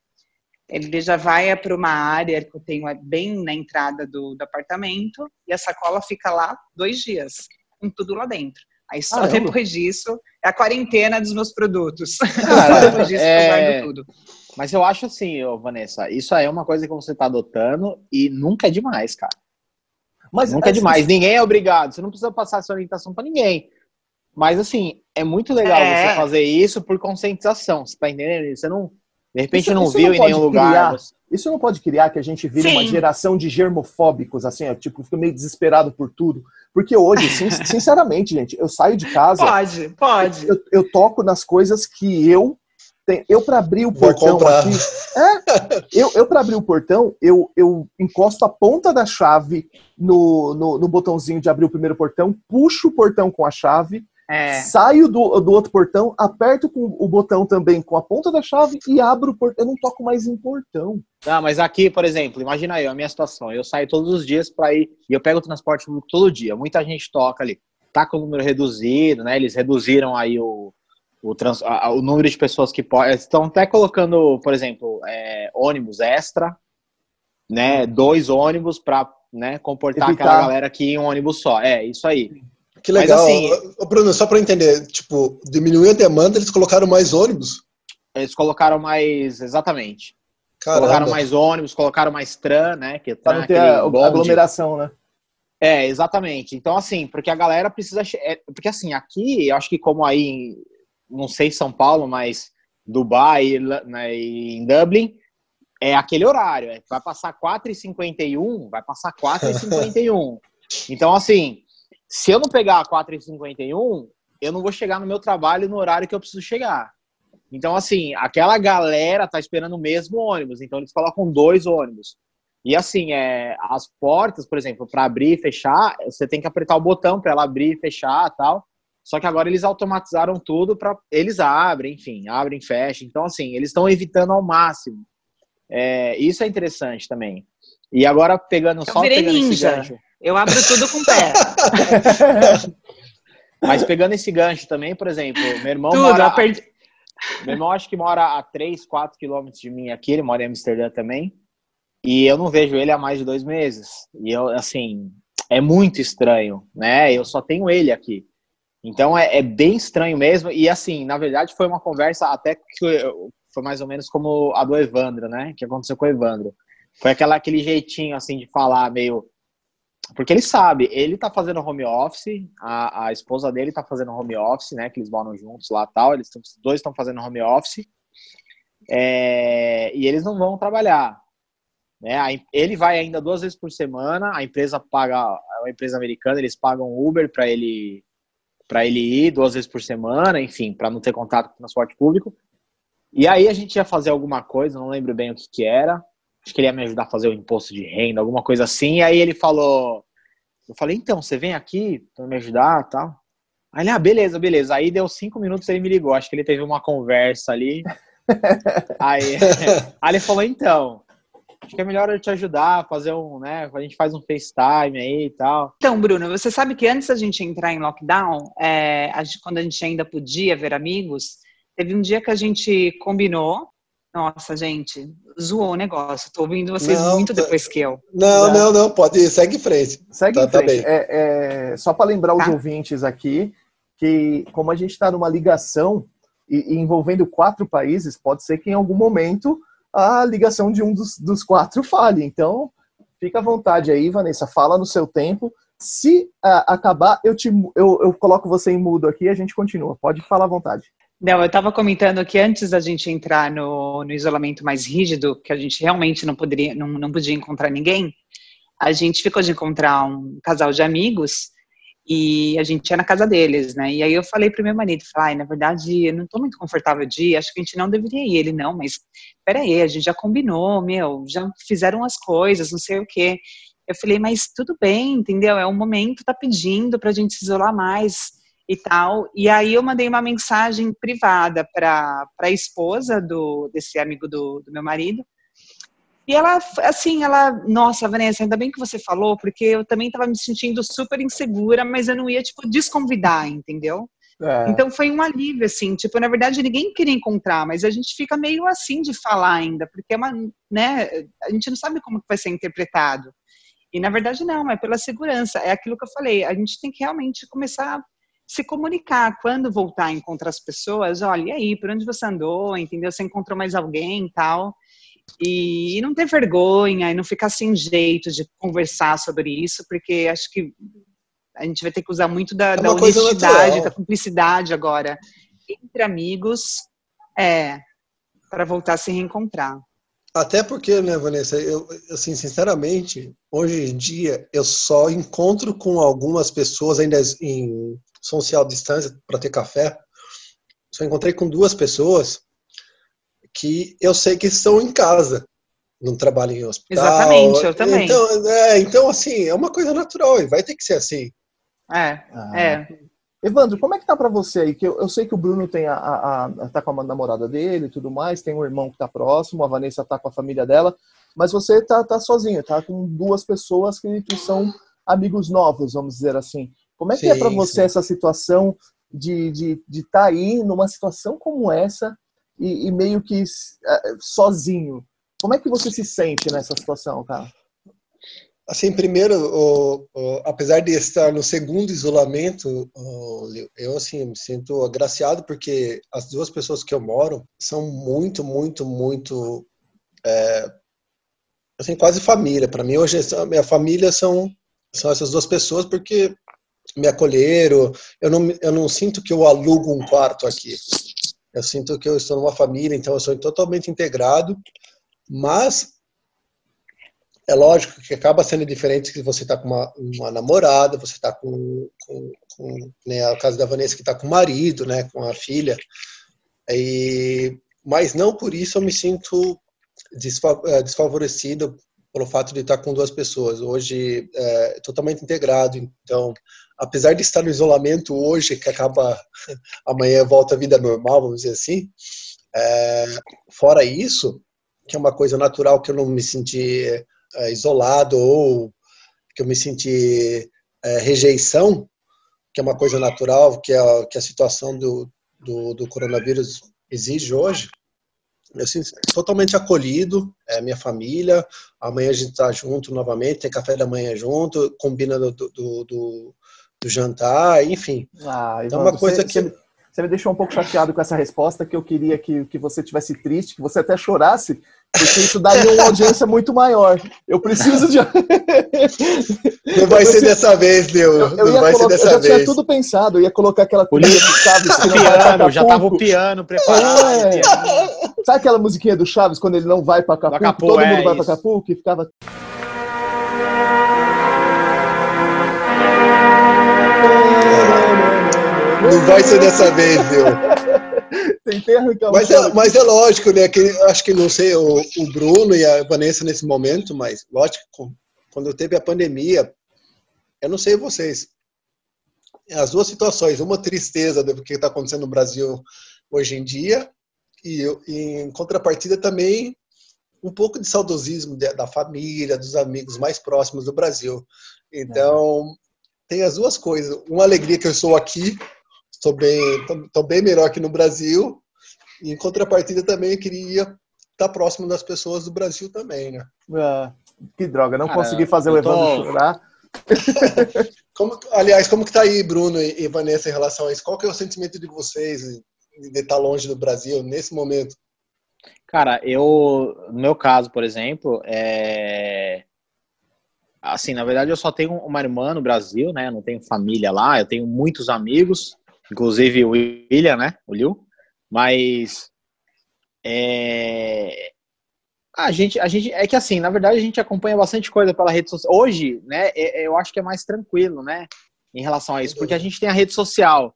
ele já vai para uma área que eu tenho bem na entrada do, do, apartamento e a sacola fica lá dois dias, com tudo lá dentro. Aí só Caramba. depois disso é a quarentena dos meus produtos. Cara, depois disso é... eu guardo tudo. Mas eu acho assim, Vanessa, isso aí é uma coisa que você está adotando e nunca é demais, cara. Mas nunca é demais. Ninguém é obrigado. Você não precisa passar essa orientação para ninguém. Mas assim, é muito legal é. você fazer isso por conscientização. Você tá entendendo? Você não De repente isso, não viu não em nenhum lugar. Criar, isso não pode criar que a gente vire Sim. uma geração de germofóbicos, assim, ó, tipo, fica meio desesperado por tudo. Porque hoje, sinceramente, gente, eu saio de casa. Pode, pode. Eu, eu toco nas coisas que eu tenho. Eu, para abrir o portão aqui. É, eu, eu para abrir o portão, eu, eu encosto a ponta da chave no, no, no botãozinho de abrir o primeiro portão, puxo o portão com a chave é. Saio do, do outro portão, aperto com o botão também com a ponta da chave e abro o portão. Eu não toco mais em portão. Ah, mas aqui, por exemplo, imagina aí a minha situação. Eu saio todos os dias para ir e eu pego o transporte público todo dia. Muita gente toca ali. Tá com o número reduzido, né? Eles reduziram aí o, o, trans, a, o número de pessoas que podem. Estão até colocando, por exemplo, é, ônibus extra, né? Dois ônibus para né, comportar Evitar. aquela galera que em um ônibus só. É, isso aí. Que legal. Mas, assim, Bruno, só para entender, tipo, diminuiu a demanda, eles colocaram mais ônibus? Eles colocaram mais, exatamente. Caramba. Colocaram mais ônibus, colocaram mais tram, né? Que para não ter a, aglomeração, né? É, exatamente. Então, assim, porque a galera precisa. É, porque, assim, aqui, eu acho que como aí, não sei São Paulo, mas Dubai né, e em Dublin, é aquele horário. É, vai passar 4h51, vai passar 4h51. então, assim, se eu não pegar a 4h51, eu não vou chegar no meu trabalho no horário que eu preciso chegar. Então, assim, aquela galera tá esperando o mesmo ônibus, então eles colocam dois ônibus. E assim, é, as portas, por exemplo, para abrir e fechar, você tem que apertar o botão para ela abrir e fechar tal. Só que agora eles automatizaram tudo para eles abrem, enfim, abrem, fecham. Então, assim, eles estão evitando ao máximo. É, isso é interessante também. E agora pegando eu só pegando ninja. esse gancho. Eu abro tudo com o pé. Mas pegando esse gancho também, por exemplo, meu irmão tudo, mora... Perdi... Meu irmão acho que mora a 3, 4 quilômetros de mim aqui, ele mora em Amsterdã também. E eu não vejo ele há mais de dois meses. E eu, assim, é muito estranho, né? Eu só tenho ele aqui. Então é, é bem estranho mesmo. E assim, na verdade, foi uma conversa até que foi mais ou menos como a do Evandro, né? Que aconteceu com o Evandro. Foi aquela, aquele jeitinho assim de falar meio porque ele sabe, ele tá fazendo home office, a, a esposa dele tá fazendo home office, né? Que eles moram juntos lá tal, eles tão, dois estão fazendo home office. É, e eles não vão trabalhar. Né? Ele vai ainda duas vezes por semana, a empresa paga, é uma empresa americana, eles pagam Uber para ele para ele ir duas vezes por semana, enfim, para não ter contato com o transporte público. E aí a gente ia fazer alguma coisa, não lembro bem o que que era acho que ele ia me ajudar a fazer o imposto de renda, alguma coisa assim. E aí ele falou, eu falei, então, você vem aqui para me ajudar tal? Aí ele, ah, beleza, beleza. Aí deu cinco minutos ele me ligou, acho que ele teve uma conversa ali. aí, aí ele falou, então, acho que é melhor eu te ajudar, fazer um, né? A gente faz um FaceTime aí e tal. Então, Bruno, você sabe que antes da gente entrar em lockdown, é, a gente, quando a gente ainda podia ver amigos, teve um dia que a gente combinou nossa, gente, zoou o negócio. Tô ouvindo vocês não, muito tá... depois que eu. Não, não, não, não, pode ir, segue em frente. Segue tá, em tá frente. Tá é, é, só para lembrar os tá. ouvintes aqui que, como a gente está numa ligação e, e, envolvendo quatro países, pode ser que em algum momento a ligação de um dos, dos quatro fale. Então, fica à vontade aí, Vanessa, fala no seu tempo. Se uh, acabar, eu, te, eu, eu coloco você em mudo aqui e a gente continua. Pode falar à vontade. Não, eu estava comentando que antes da gente entrar no, no, isolamento mais rígido, que a gente realmente não poderia, não, não podia encontrar ninguém, a gente ficou de encontrar um casal de amigos e a gente ia na casa deles, né? E aí eu falei pro meu marido, falei, na verdade, eu não tô muito confortável de ir, acho que a gente não deveria ir. Ele, não, mas peraí, a gente já combinou, meu, já fizeram as coisas, não sei o quê. Eu falei, mas tudo bem, entendeu? É um momento, tá pedindo pra gente se isolar mais e tal. E aí eu mandei uma mensagem privada para a esposa do, desse amigo do, do meu marido. E ela, assim, ela, nossa, Vanessa, ainda bem que você falou, porque eu também estava me sentindo super insegura, mas eu não ia, tipo, desconvidar, entendeu? É. Então foi um alívio, assim, tipo, na verdade ninguém queria encontrar, mas a gente fica meio assim de falar ainda, porque é uma, né, a gente não sabe como vai ser interpretado. E na verdade não, é pela segurança, é aquilo que eu falei, a gente tem que realmente começar se comunicar quando voltar a encontrar as pessoas, olha, e aí, por onde você andou, entendeu? Você encontrou mais alguém e tal. E, e não ter vergonha e não ficar sem jeito de conversar sobre isso, porque acho que a gente vai ter que usar muito da, é da honestidade, da cumplicidade agora entre amigos. É. para voltar a se reencontrar. Até porque, né, Vanessa, eu, assim, sinceramente, hoje em dia, eu só encontro com algumas pessoas ainda em social distância para ter café. Só encontrei com duas pessoas que eu sei que estão em casa, não trabalham em hospital. Exatamente, eu também. Então, é, então assim, é uma coisa natural e vai ter que ser assim. É, ah. é. Evandro, como é que tá para você aí? Que eu, eu, sei que o Bruno tem a, a, a, tá com a namorada dele e tudo mais, tem um irmão que tá próximo, a Vanessa tá com a família dela, mas você tá, tá sozinho, tá com duas pessoas que, que são amigos novos, vamos dizer assim. Como é que é sim, é para você sim. essa situação de estar de, de tá aí numa situação como essa e, e meio que uh, sozinho? Como é que você se sente nessa situação, cara? Assim, primeiro, o, o, apesar de estar no segundo isolamento, o, eu assim me sinto agraciado porque as duas pessoas que eu moro são muito, muito, muito, é, assim, quase família. Para mim hoje a minha família são são essas duas pessoas porque me acolheram. Eu não, eu não sinto que eu alugo um quarto aqui. Eu sinto que eu estou numa família, então eu sou totalmente integrado. Mas é lógico que acaba sendo diferente que você está com uma, uma, namorada, você está com, com, com né, o caso da Vanessa que está com o marido, né, com a filha, e, mas não por isso eu me sinto é, desfavorecido pelo fato de estar com duas pessoas. Hoje é totalmente integrado, então, apesar de estar no isolamento hoje, que acaba amanhã volta à vida normal, vamos dizer assim, é, fora isso, que é uma coisa natural que eu não me senti é, isolado ou que eu me senti é, rejeição, que é uma coisa natural, que, é, que a situação do, do, do coronavírus exige hoje, eu sinto totalmente acolhido, é minha família. Amanhã a gente está junto novamente, tem café da manhã junto, combina do, do, do, do jantar, enfim. Ah, então, é uma coisa você, que. Você, você me deixou um pouco chateado com essa resposta, que eu queria que, que você tivesse triste, que você até chorasse, porque isso daria uma audiência muito maior. Eu preciso de. Não vai ser dessa vez, Deu. Eu, eu não vai colocar, ser dessa eu já vez. tinha tudo pensado, eu ia colocar aquela trilha do Chaves. Que piano, já tava o piano preparado. É. Sabe aquela musiquinha do Chaves quando ele não vai para Acapulco? Acapulco todo é, mundo vai para Acapulco e ficava. Não vai ser dessa vez, viu? Tentei arrancar mas, é, mas é lógico, né? Que, acho que não sei o, o Bruno e a Vanessa nesse momento, mas lógico, quando teve a pandemia, eu não sei vocês. As duas situações, uma tristeza do que está acontecendo no Brasil hoje em dia, e, e, em contrapartida também um pouco de saudosismo da família, dos amigos mais próximos do Brasil. Então, tem as duas coisas. Uma alegria que eu estou aqui, estou bem, estou bem melhor aqui no Brasil, e em contrapartida também eu queria estar próximo das pessoas do Brasil também, né? Ah, que droga, não consegui fazer o Evandro tô... chorar. como, aliás, como que tá aí, Bruno e Vanessa, em relação a isso? Qual que é o sentimento de vocês de estar longe do Brasil nesse momento? Cara, eu, no meu caso, por exemplo, é... assim, na verdade eu só tenho uma irmã no Brasil, né? Eu não tenho família lá, eu tenho muitos amigos, inclusive o William, né? O Liu. Mas é... a gente, a gente é que assim, na verdade a gente acompanha bastante coisa pela rede social. Hoje, né? É, eu acho que é mais tranquilo, né? Em relação a isso, porque a gente tem a rede social.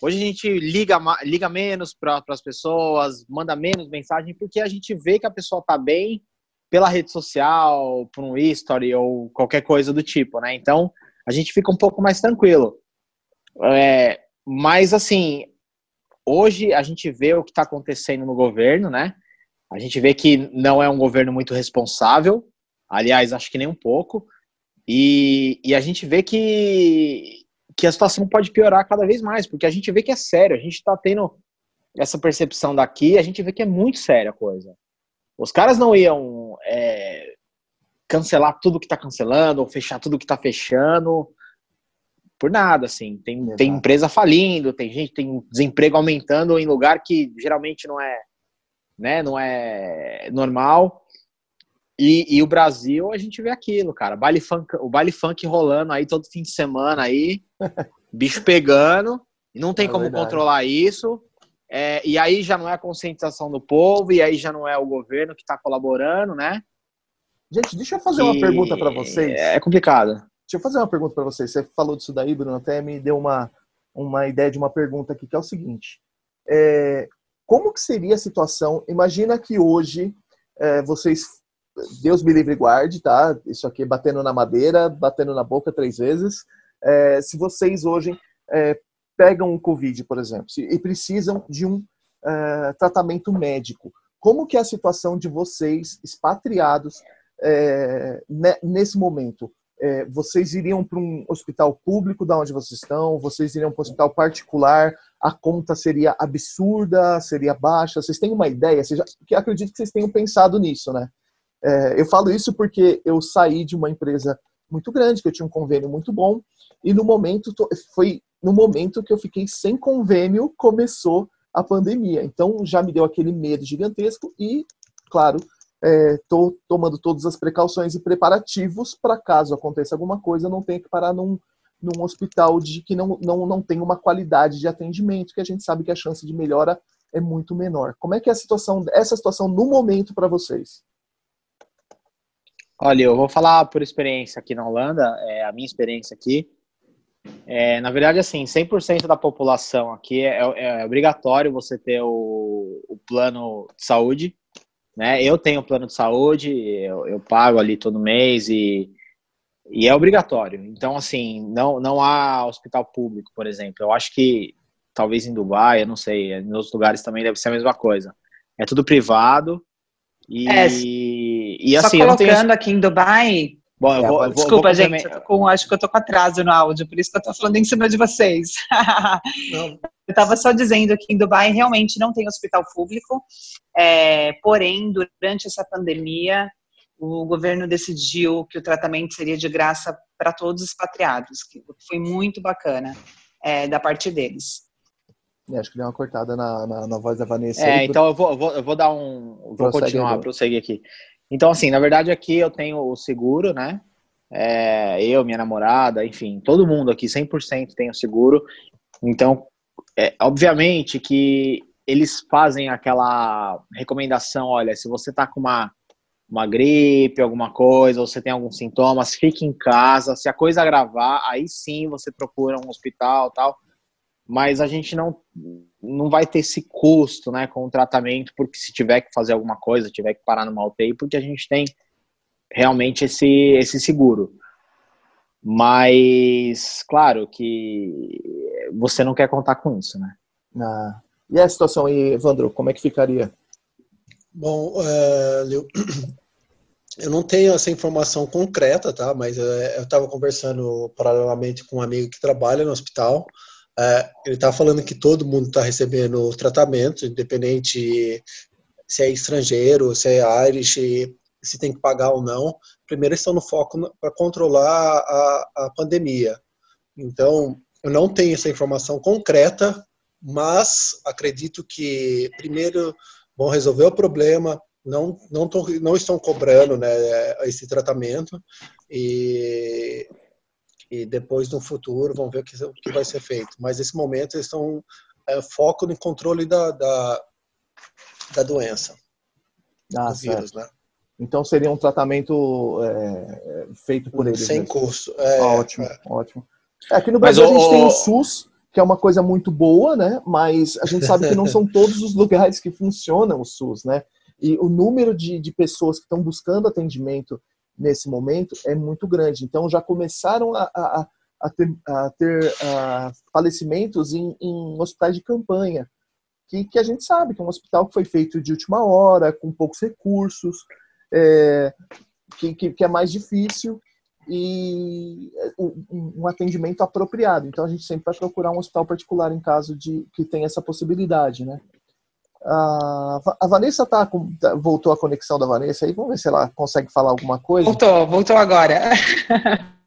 Hoje a gente liga, liga menos para as pessoas, manda menos mensagem, porque a gente vê que a pessoa está bem pela rede social, por um history ou qualquer coisa do tipo, né? Então a gente fica um pouco mais tranquilo. É, mas assim, hoje a gente vê o que está acontecendo no governo, né? A gente vê que não é um governo muito responsável, aliás, acho que nem um pouco. E, e a gente vê que, que a situação pode piorar cada vez mais, porque a gente vê que é sério, a gente está tendo essa percepção daqui, a gente vê que é muito séria a coisa. Os caras não iam é, cancelar tudo que está cancelando, ou fechar tudo que está fechando, por nada, assim. Tem, tem empresa falindo, tem gente, tem desemprego aumentando em lugar que geralmente não é, né, não é normal. E, e, o Brasil, a gente vê aquilo, cara. Baile funk, o baile funk rolando aí todo fim de semana aí, bicho pegando, não tem é como verdade. controlar isso. É, e aí já não é a conscientização do povo, e aí já não é o governo que está colaborando, né? Gente, deixa eu fazer uma pergunta para vocês. É complicado. Deixa eu fazer uma pergunta para vocês. Você falou disso daí, Bruno, até me deu uma, uma ideia de uma pergunta aqui, que é o seguinte. É, como que seria a situação? Imagina que hoje é, vocês, Deus me livre e guarde, tá? Isso aqui batendo na madeira, batendo na boca três vezes. É, se vocês hoje é, pegam um Covid, por exemplo, e precisam de um é, tratamento médico, como que é a situação de vocês, expatriados, é, nesse momento? É, vocês iriam para um hospital público da onde vocês estão? Vocês iriam para um hospital particular? A conta seria absurda? Seria baixa? Vocês têm uma ideia? Vocês já, que acredito que vocês tenham pensado nisso, né? É, eu falo isso porque eu saí de uma empresa muito grande, que eu tinha um convênio muito bom, e no momento foi no momento que eu fiquei sem convênio começou a pandemia. Então já me deu aquele medo gigantesco e, claro, estou é, tomando todas as precauções e preparativos para caso aconteça alguma coisa, não tenha que parar num, num hospital de que não, não, não tem uma qualidade de atendimento, que a gente sabe que a chance de melhora é muito menor. Como é que é a situação, essa situação no momento para vocês? Olha, eu vou falar por experiência aqui na Holanda, é a minha experiência aqui. É, na verdade, assim, 100% da população aqui é, é, obrigatório você ter o, o plano de saúde, né? Eu tenho plano de saúde, eu, eu pago ali todo mês e, e é obrigatório. Então, assim, não, não há hospital público, por exemplo. Eu acho que talvez em Dubai, eu não sei, em outros lugares também deve ser a mesma coisa. É tudo privado. E, é, e assim, só colocando tenho... aqui em Dubai, Bom, eu é, vou, Desculpa, vou gente, eu com, acho que eu tô com atraso no áudio, por isso que eu tô falando em cima de vocês. eu estava só dizendo que em Dubai realmente não tem hospital público, é, porém, durante essa pandemia, o governo decidiu que o tratamento seria de graça para todos os expatriados, que foi muito bacana é, da parte deles. É, acho que deu uma cortada na, na, na voz da Vanessa. É, aí, então eu vou, eu vou, eu vou dar um. Vou continuar, prosseguir aqui. Então, assim, na verdade aqui eu tenho o seguro, né? É, eu, minha namorada, enfim, todo mundo aqui 100% tem o seguro. Então, é, obviamente que eles fazem aquela recomendação, olha, se você tá com uma, uma gripe, alguma coisa, ou você tem alguns sintomas, fique em casa. Se a coisa agravar, aí sim você procura um hospital tal mas a gente não, não vai ter esse custo né, com o tratamento, porque se tiver que fazer alguma coisa, tiver que parar numa UTI, porque a gente tem realmente esse, esse seguro. Mas, claro que você não quer contar com isso, né? Ah. E a situação aí, Evandro, como é que ficaria? Bom, é, eu não tenho essa informação concreta, tá? Mas é, eu estava conversando paralelamente com um amigo que trabalha no hospital, ele está falando que todo mundo está recebendo tratamento, independente se é estrangeiro, se é Irish, se tem que pagar ou não. Primeiro, estão no foco para controlar a, a pandemia. Então, eu não tenho essa informação concreta, mas acredito que, primeiro, vão resolver o problema, não, não, não estão cobrando né, esse tratamento, e e depois no futuro vão ver o que, o que vai ser feito. Mas nesse momento eles estão é, foco no controle da, da, da doença, ah, do vírus, né? Então seria um tratamento é, feito por eles. Sem mesmo. custo. É, ótimo, é. ótimo. É, aqui no Brasil Mas, a gente tem o SUS, que é uma coisa muito boa, né? Mas a gente sabe que não são todos os lugares que funcionam o SUS, né? E o número de, de pessoas que estão buscando atendimento nesse momento é muito grande. Então já começaram a, a, a ter, a ter falecimentos em, em, hospitais de campanha, que, que, a gente sabe que é um hospital que foi feito de última hora, com poucos recursos, é, que, que, que, é mais difícil e um, um, atendimento apropriado. Então a gente sempre vai procurar um hospital particular em caso de que tenha essa possibilidade, né? A Vanessa tá, com, tá, voltou a conexão da Vanessa aí, vamos ver se ela consegue falar alguma coisa. Voltou, voltou agora.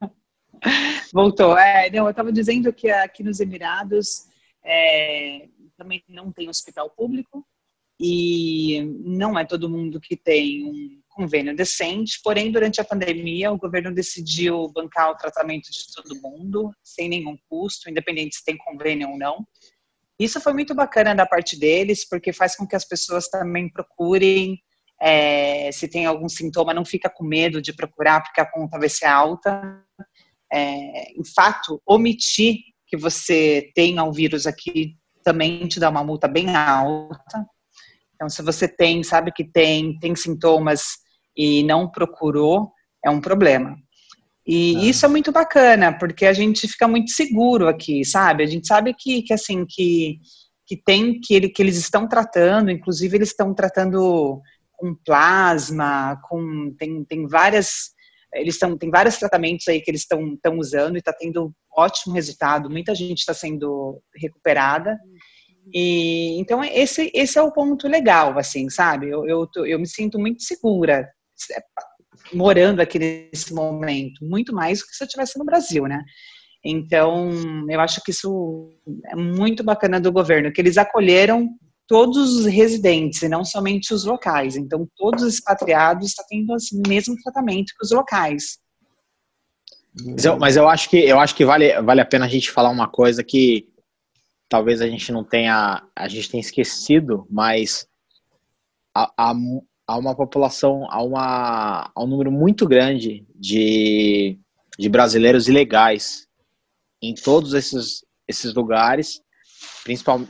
voltou. É, não, eu estava dizendo que aqui nos Emirados é, também não tem hospital público e não é todo mundo que tem um convênio decente, porém, durante a pandemia, o governo decidiu bancar o tratamento de todo mundo, sem nenhum custo, independente se tem convênio ou não. Isso foi muito bacana da parte deles, porque faz com que as pessoas também procurem. É, se tem algum sintoma, não fica com medo de procurar, porque a conta vai ser alta. É, em fato, omitir que você tenha o vírus aqui também te dá uma multa bem alta. Então, se você tem, sabe que tem, tem sintomas e não procurou, é um problema. E ah. isso é muito bacana, porque a gente fica muito seguro aqui, sabe? A gente sabe que, que assim, que, que tem, que, ele, que eles estão tratando, inclusive eles estão tratando com plasma, com, tem, tem várias, eles estão, tem vários tratamentos aí que eles estão, usando e está tendo ótimo resultado, muita gente está sendo recuperada, e, então, esse, esse é o ponto legal, assim, sabe? Eu, eu, eu me sinto muito segura morando aqui nesse momento, muito mais do que se eu estivesse no Brasil, né? Então, eu acho que isso é muito bacana do governo, que eles acolheram todos os residentes e não somente os locais. Então, todos os expatriados estão tendo o assim, mesmo tratamento que os locais. Mas eu, mas eu, acho que eu acho que vale, vale a pena a gente falar uma coisa que talvez a gente não tenha a gente tenha esquecido, mas a, a, a uma população, a, uma, a um número muito grande de, de brasileiros ilegais em todos esses, esses lugares, principal,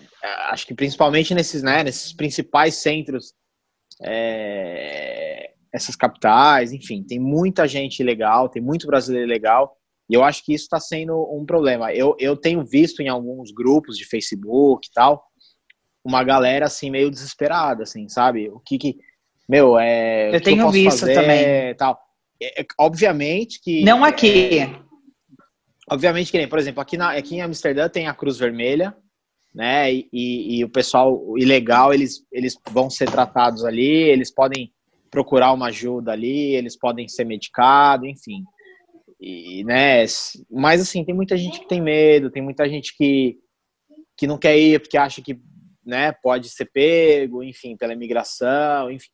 acho que principalmente nesses, né, nesses principais centros, é, essas capitais, enfim, tem muita gente ilegal, tem muito brasileiro ilegal, e eu acho que isso está sendo um problema. Eu, eu tenho visto em alguns grupos de Facebook e tal, uma galera assim meio desesperada, assim, sabe? O que que meu, é. Eu tenho eu visto fazer, também. Tal. É, é, obviamente que. Não aqui. É, obviamente que nem, por exemplo, aqui, na, aqui em Amsterdã tem a Cruz Vermelha, né? E, e, e, o pessoal ilegal, eles, eles vão ser tratados ali, eles podem procurar uma ajuda ali, eles podem ser medicados, enfim. E, né? Mas assim, tem muita gente que tem medo, tem muita gente que, que não quer ir porque acha que né, pode ser pego, enfim, pela imigração, enfim.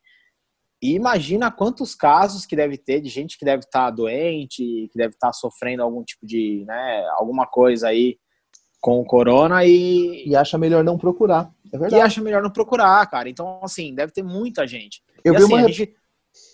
E imagina quantos casos que deve ter de gente que deve estar tá doente, que deve estar tá sofrendo algum tipo de, né, alguma coisa aí com o corona e... E acha melhor não procurar, é verdade. E acha melhor não procurar, cara. Então, assim, deve ter muita gente. Eu e, vi assim, uma... a gente...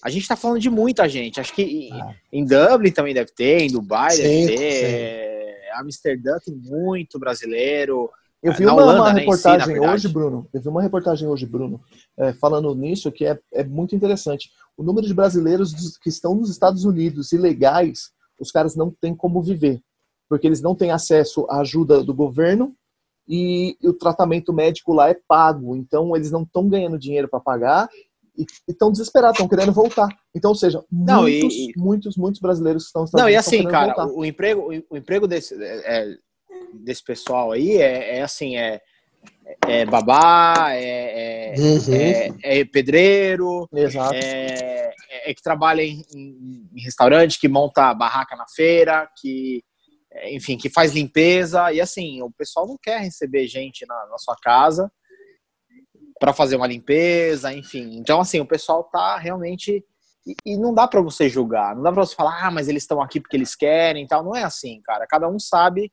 A gente tá falando de muita gente. Acho que ah. em Dublin também deve ter, em Dubai sim, deve ter. Sim. Amsterdã tem muito brasileiro. Eu vi uma, Holanda, uma né, reportagem si, hoje, Bruno. Eu vi uma reportagem hoje, Bruno, é, falando nisso, que é, é muito interessante. O número de brasileiros que estão nos Estados Unidos ilegais, os caras não têm como viver, porque eles não têm acesso à ajuda do governo e, o tratamento médico lá é pago. Então, eles não estão ganhando dinheiro para pagar e estão desesperados, estão querendo voltar. Então, ou seja, não, muitos, e, muitos, muitos brasileiros estão Não, e assim, cara, voltar. o emprego, o emprego desse, é, é desse pessoal aí é, é assim, é, é babá, é, é, uhum. é, é pedreiro, é, é, que trabalha em, em, restaurante, que monta barraca na feira, que enfim, que faz limpeza e assim, o pessoal não quer receber gente na, na sua casa para fazer uma limpeza, enfim. Então assim, o pessoal tá realmente e, e não dá para você julgar, não dá para você falar, ah, mas eles estão aqui porque eles querem, tal. Não é assim, cara. Cada um sabe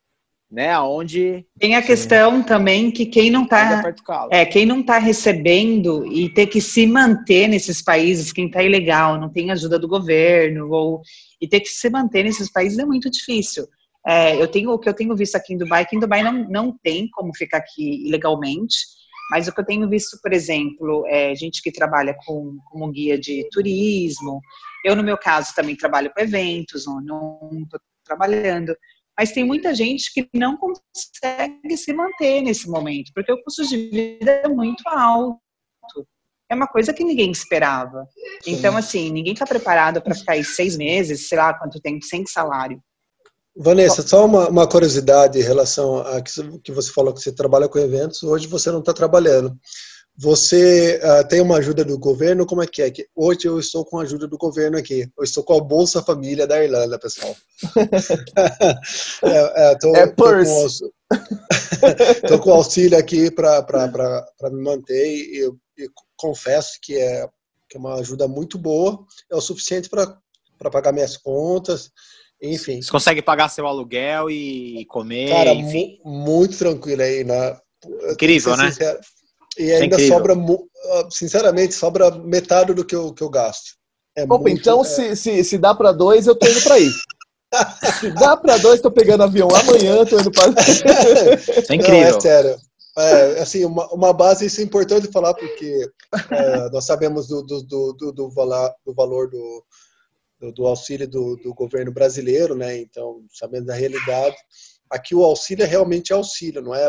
né? Aonde tem a questão também que quem não está é quem não está recebendo e ter que se manter nesses países, quem está ilegal, não tem ajuda do governo ou e ter que se manter nesses países é muito difícil. É, eu tenho o que eu tenho visto aqui em Dubai, que em Dubai não, não tem como ficar aqui ilegalmente, mas o que eu tenho visto, por exemplo, é gente que trabalha com, como guia de turismo. Eu, no meu caso, também trabalho com eventos, não estou trabalhando. Mas tem muita gente que não consegue se manter nesse momento, porque o custo de vida é muito alto. É uma coisa que ninguém esperava. Então, assim, ninguém está preparado para ficar aí seis meses, sei lá quanto tempo, sem salário. Vanessa, só uma, uma curiosidade em relação a que, que você falou que você trabalha com eventos, hoje você não está trabalhando. Você uh, tem uma ajuda do governo? Como é que é? Hoje eu estou com a ajuda do governo aqui. Eu estou com a Bolsa Família da Irlanda, pessoal. é, é, tô, é tô, com, com auxílio aqui para me manter e, e, confesso que é, que é uma ajuda muito boa. É o suficiente para pagar minhas contas, enfim. Você consegue pagar seu aluguel e comer? Cara, mu muito tranquilo aí. Na, Incrível, né? Sincero. E é ainda sobra, ah, sinceramente, sobra metade do que eu, que eu gasto. É Opa, muito, então é... se, se, se dá para dois, eu tô indo para aí. se dá para dois, tô pegando avião amanhã, tô indo para. Isso é incrível. Não, é sério. É, assim, uma, uma base, isso é importante falar, porque é, nós sabemos do, do, do, do, do valor do, do, do auxílio do, do, governo brasileiro, né? Então, sabendo da realidade, aqui o auxílio é realmente auxílio, não é,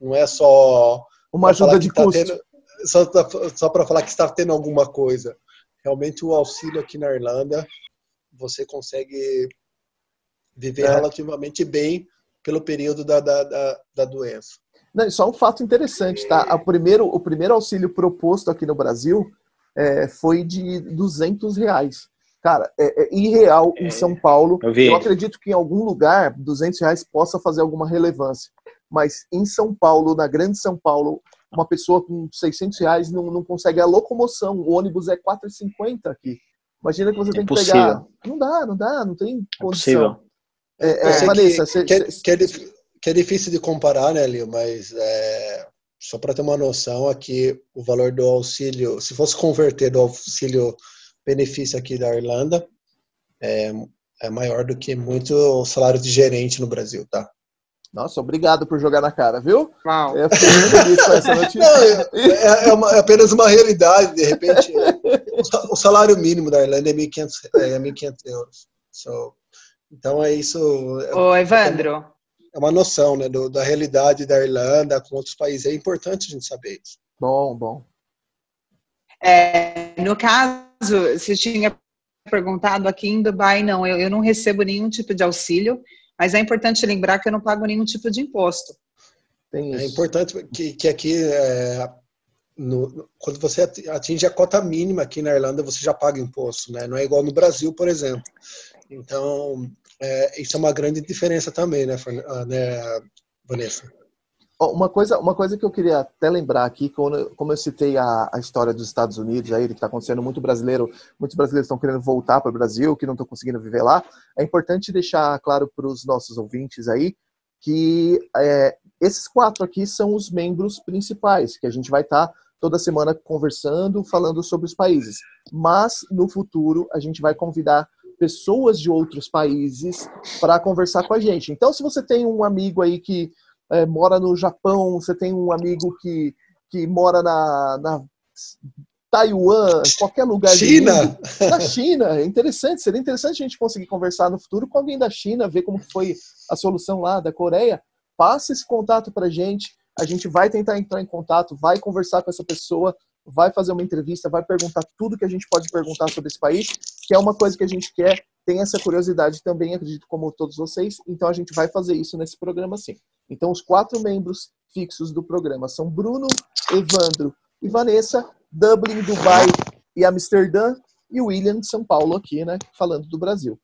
não é só uma ajuda de tá custo. Tendo, só só para falar que está tendo alguma coisa. Realmente o auxílio aqui na Irlanda, você consegue viver é. relativamente bem pelo período da, da, da, da doença. Não, só um fato interessante, tá? O primeiro, o primeiro auxílio proposto aqui no Brasil é, foi de 200 reais. Cara, é, é irreal em São Paulo. Eu, eu, acredito que em algum lugar 200 reais possa fazer alguma relevância. Mas em São Paulo, na grande São Paulo, uma pessoa com 600 reais não, não consegue a locomoção. O ônibus é 4,50 aqui. Imagina que você tem que pegar. Não dá, não dá, não tem é condição. É, é, é Vanessa, que, você, que, é, que, é, que, é, difícil de comparar, né, Lio? Mas é, só para ter uma noção, aqui o valor do auxílio, se fosse converter do auxílio benefício aqui da Irlanda é, é maior do que muito salário de gerente no Brasil, tá? Nossa, obrigado por jogar na cara, viu? Uau. É. Não, é, é, é, uma, é, apenas uma realidade, de repente. o salário mínimo da Irlanda é 1.500 é 1.500 euros. So, então é isso. É Ô, Evandro. É uma noção né, do, da realidade da Irlanda com outros países. É importante a gente saber isso. Bom, bom. É, no caso, você tinha perguntado aqui em Dubai, não, eu, eu não recebo nenhum tipo de auxílio, mas é importante lembrar que eu não pago nenhum tipo de imposto. É importante que, que aqui, é, no, quando você atinge a cota mínima aqui na Irlanda, você já paga imposto, né? Não é igual no Brasil, por exemplo. Então, é, isso é uma grande diferença também, né, ah, né Vanessa? Uma coisa, uma coisa que eu queria até lembrar aqui, quando, como eu citei a, a história dos Estados Unidos, aí que está acontecendo muito brasileiro, muitos brasileiros estão querendo voltar para o Brasil, que não estão conseguindo viver lá. É importante deixar claro para os nossos ouvintes aí que é, esses quatro aqui são os membros principais, que a gente vai estar tá toda semana conversando, falando sobre os países. Mas no futuro a gente vai convidar pessoas de outros países para conversar com a gente. Então, se você tem um amigo aí que é, mora no Japão, você tem um amigo que, que mora na, na Taiwan, qualquer lugar China. na China. É interessante, seria interessante a gente conseguir conversar no futuro com alguém da China, ver como foi a solução lá da Coreia. Passe esse contato para a gente, a gente vai tentar entrar em contato, vai conversar com essa pessoa, vai fazer uma entrevista, vai perguntar tudo que a gente pode perguntar sobre esse país, que é uma coisa que a gente quer, tem essa curiosidade também, acredito como todos vocês, então a gente vai fazer isso nesse programa sim. Então os quatro membros fixos do programa são Bruno, Evandro e Vanessa, Dublin, Dubai e Amsterdã, e William de São Paulo aqui, né, falando do Brasil.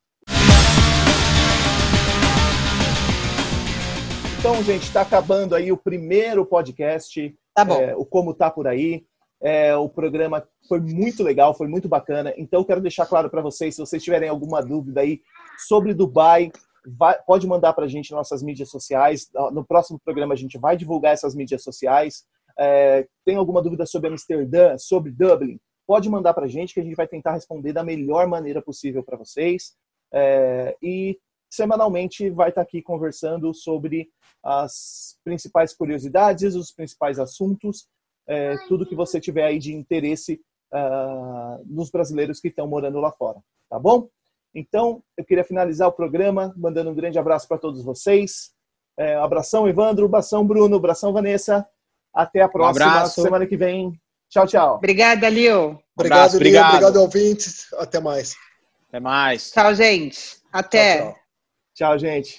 Então, gente, está acabando aí o primeiro podcast, tá bom. É, o Como Tá Por Aí. É, o programa foi muito legal, foi muito bacana. Então, quero deixar claro para vocês, se vocês tiverem alguma dúvida aí sobre Dubai, vai, pode mandar para a gente nossas mídias sociais. No próximo programa, a gente vai divulgar essas mídias sociais. É, tem alguma dúvida sobre Amsterdã, sobre Dublin? Pode mandar para a gente que a gente vai tentar responder da melhor maneira possível para vocês. É, e semanalmente vai estar tá aqui conversando sobre as principais curiosidades, os principais assuntos é, tudo que você tiver aí de interesse uh, nos brasileiros que estão morando lá fora, tá bom? Então, eu queria finalizar o programa mandando um grande abraço para todos vocês. É, abração, Evandro, abração, Bruno, abração, Vanessa. Até a próxima um semana que vem. Tchau, tchau. Obrigada, Lio. Obrigado, abraço, Lio. Obrigado, ouvintes. Até mais. Até mais. Tchau, gente. Até. Tchau, tchau. tchau gente.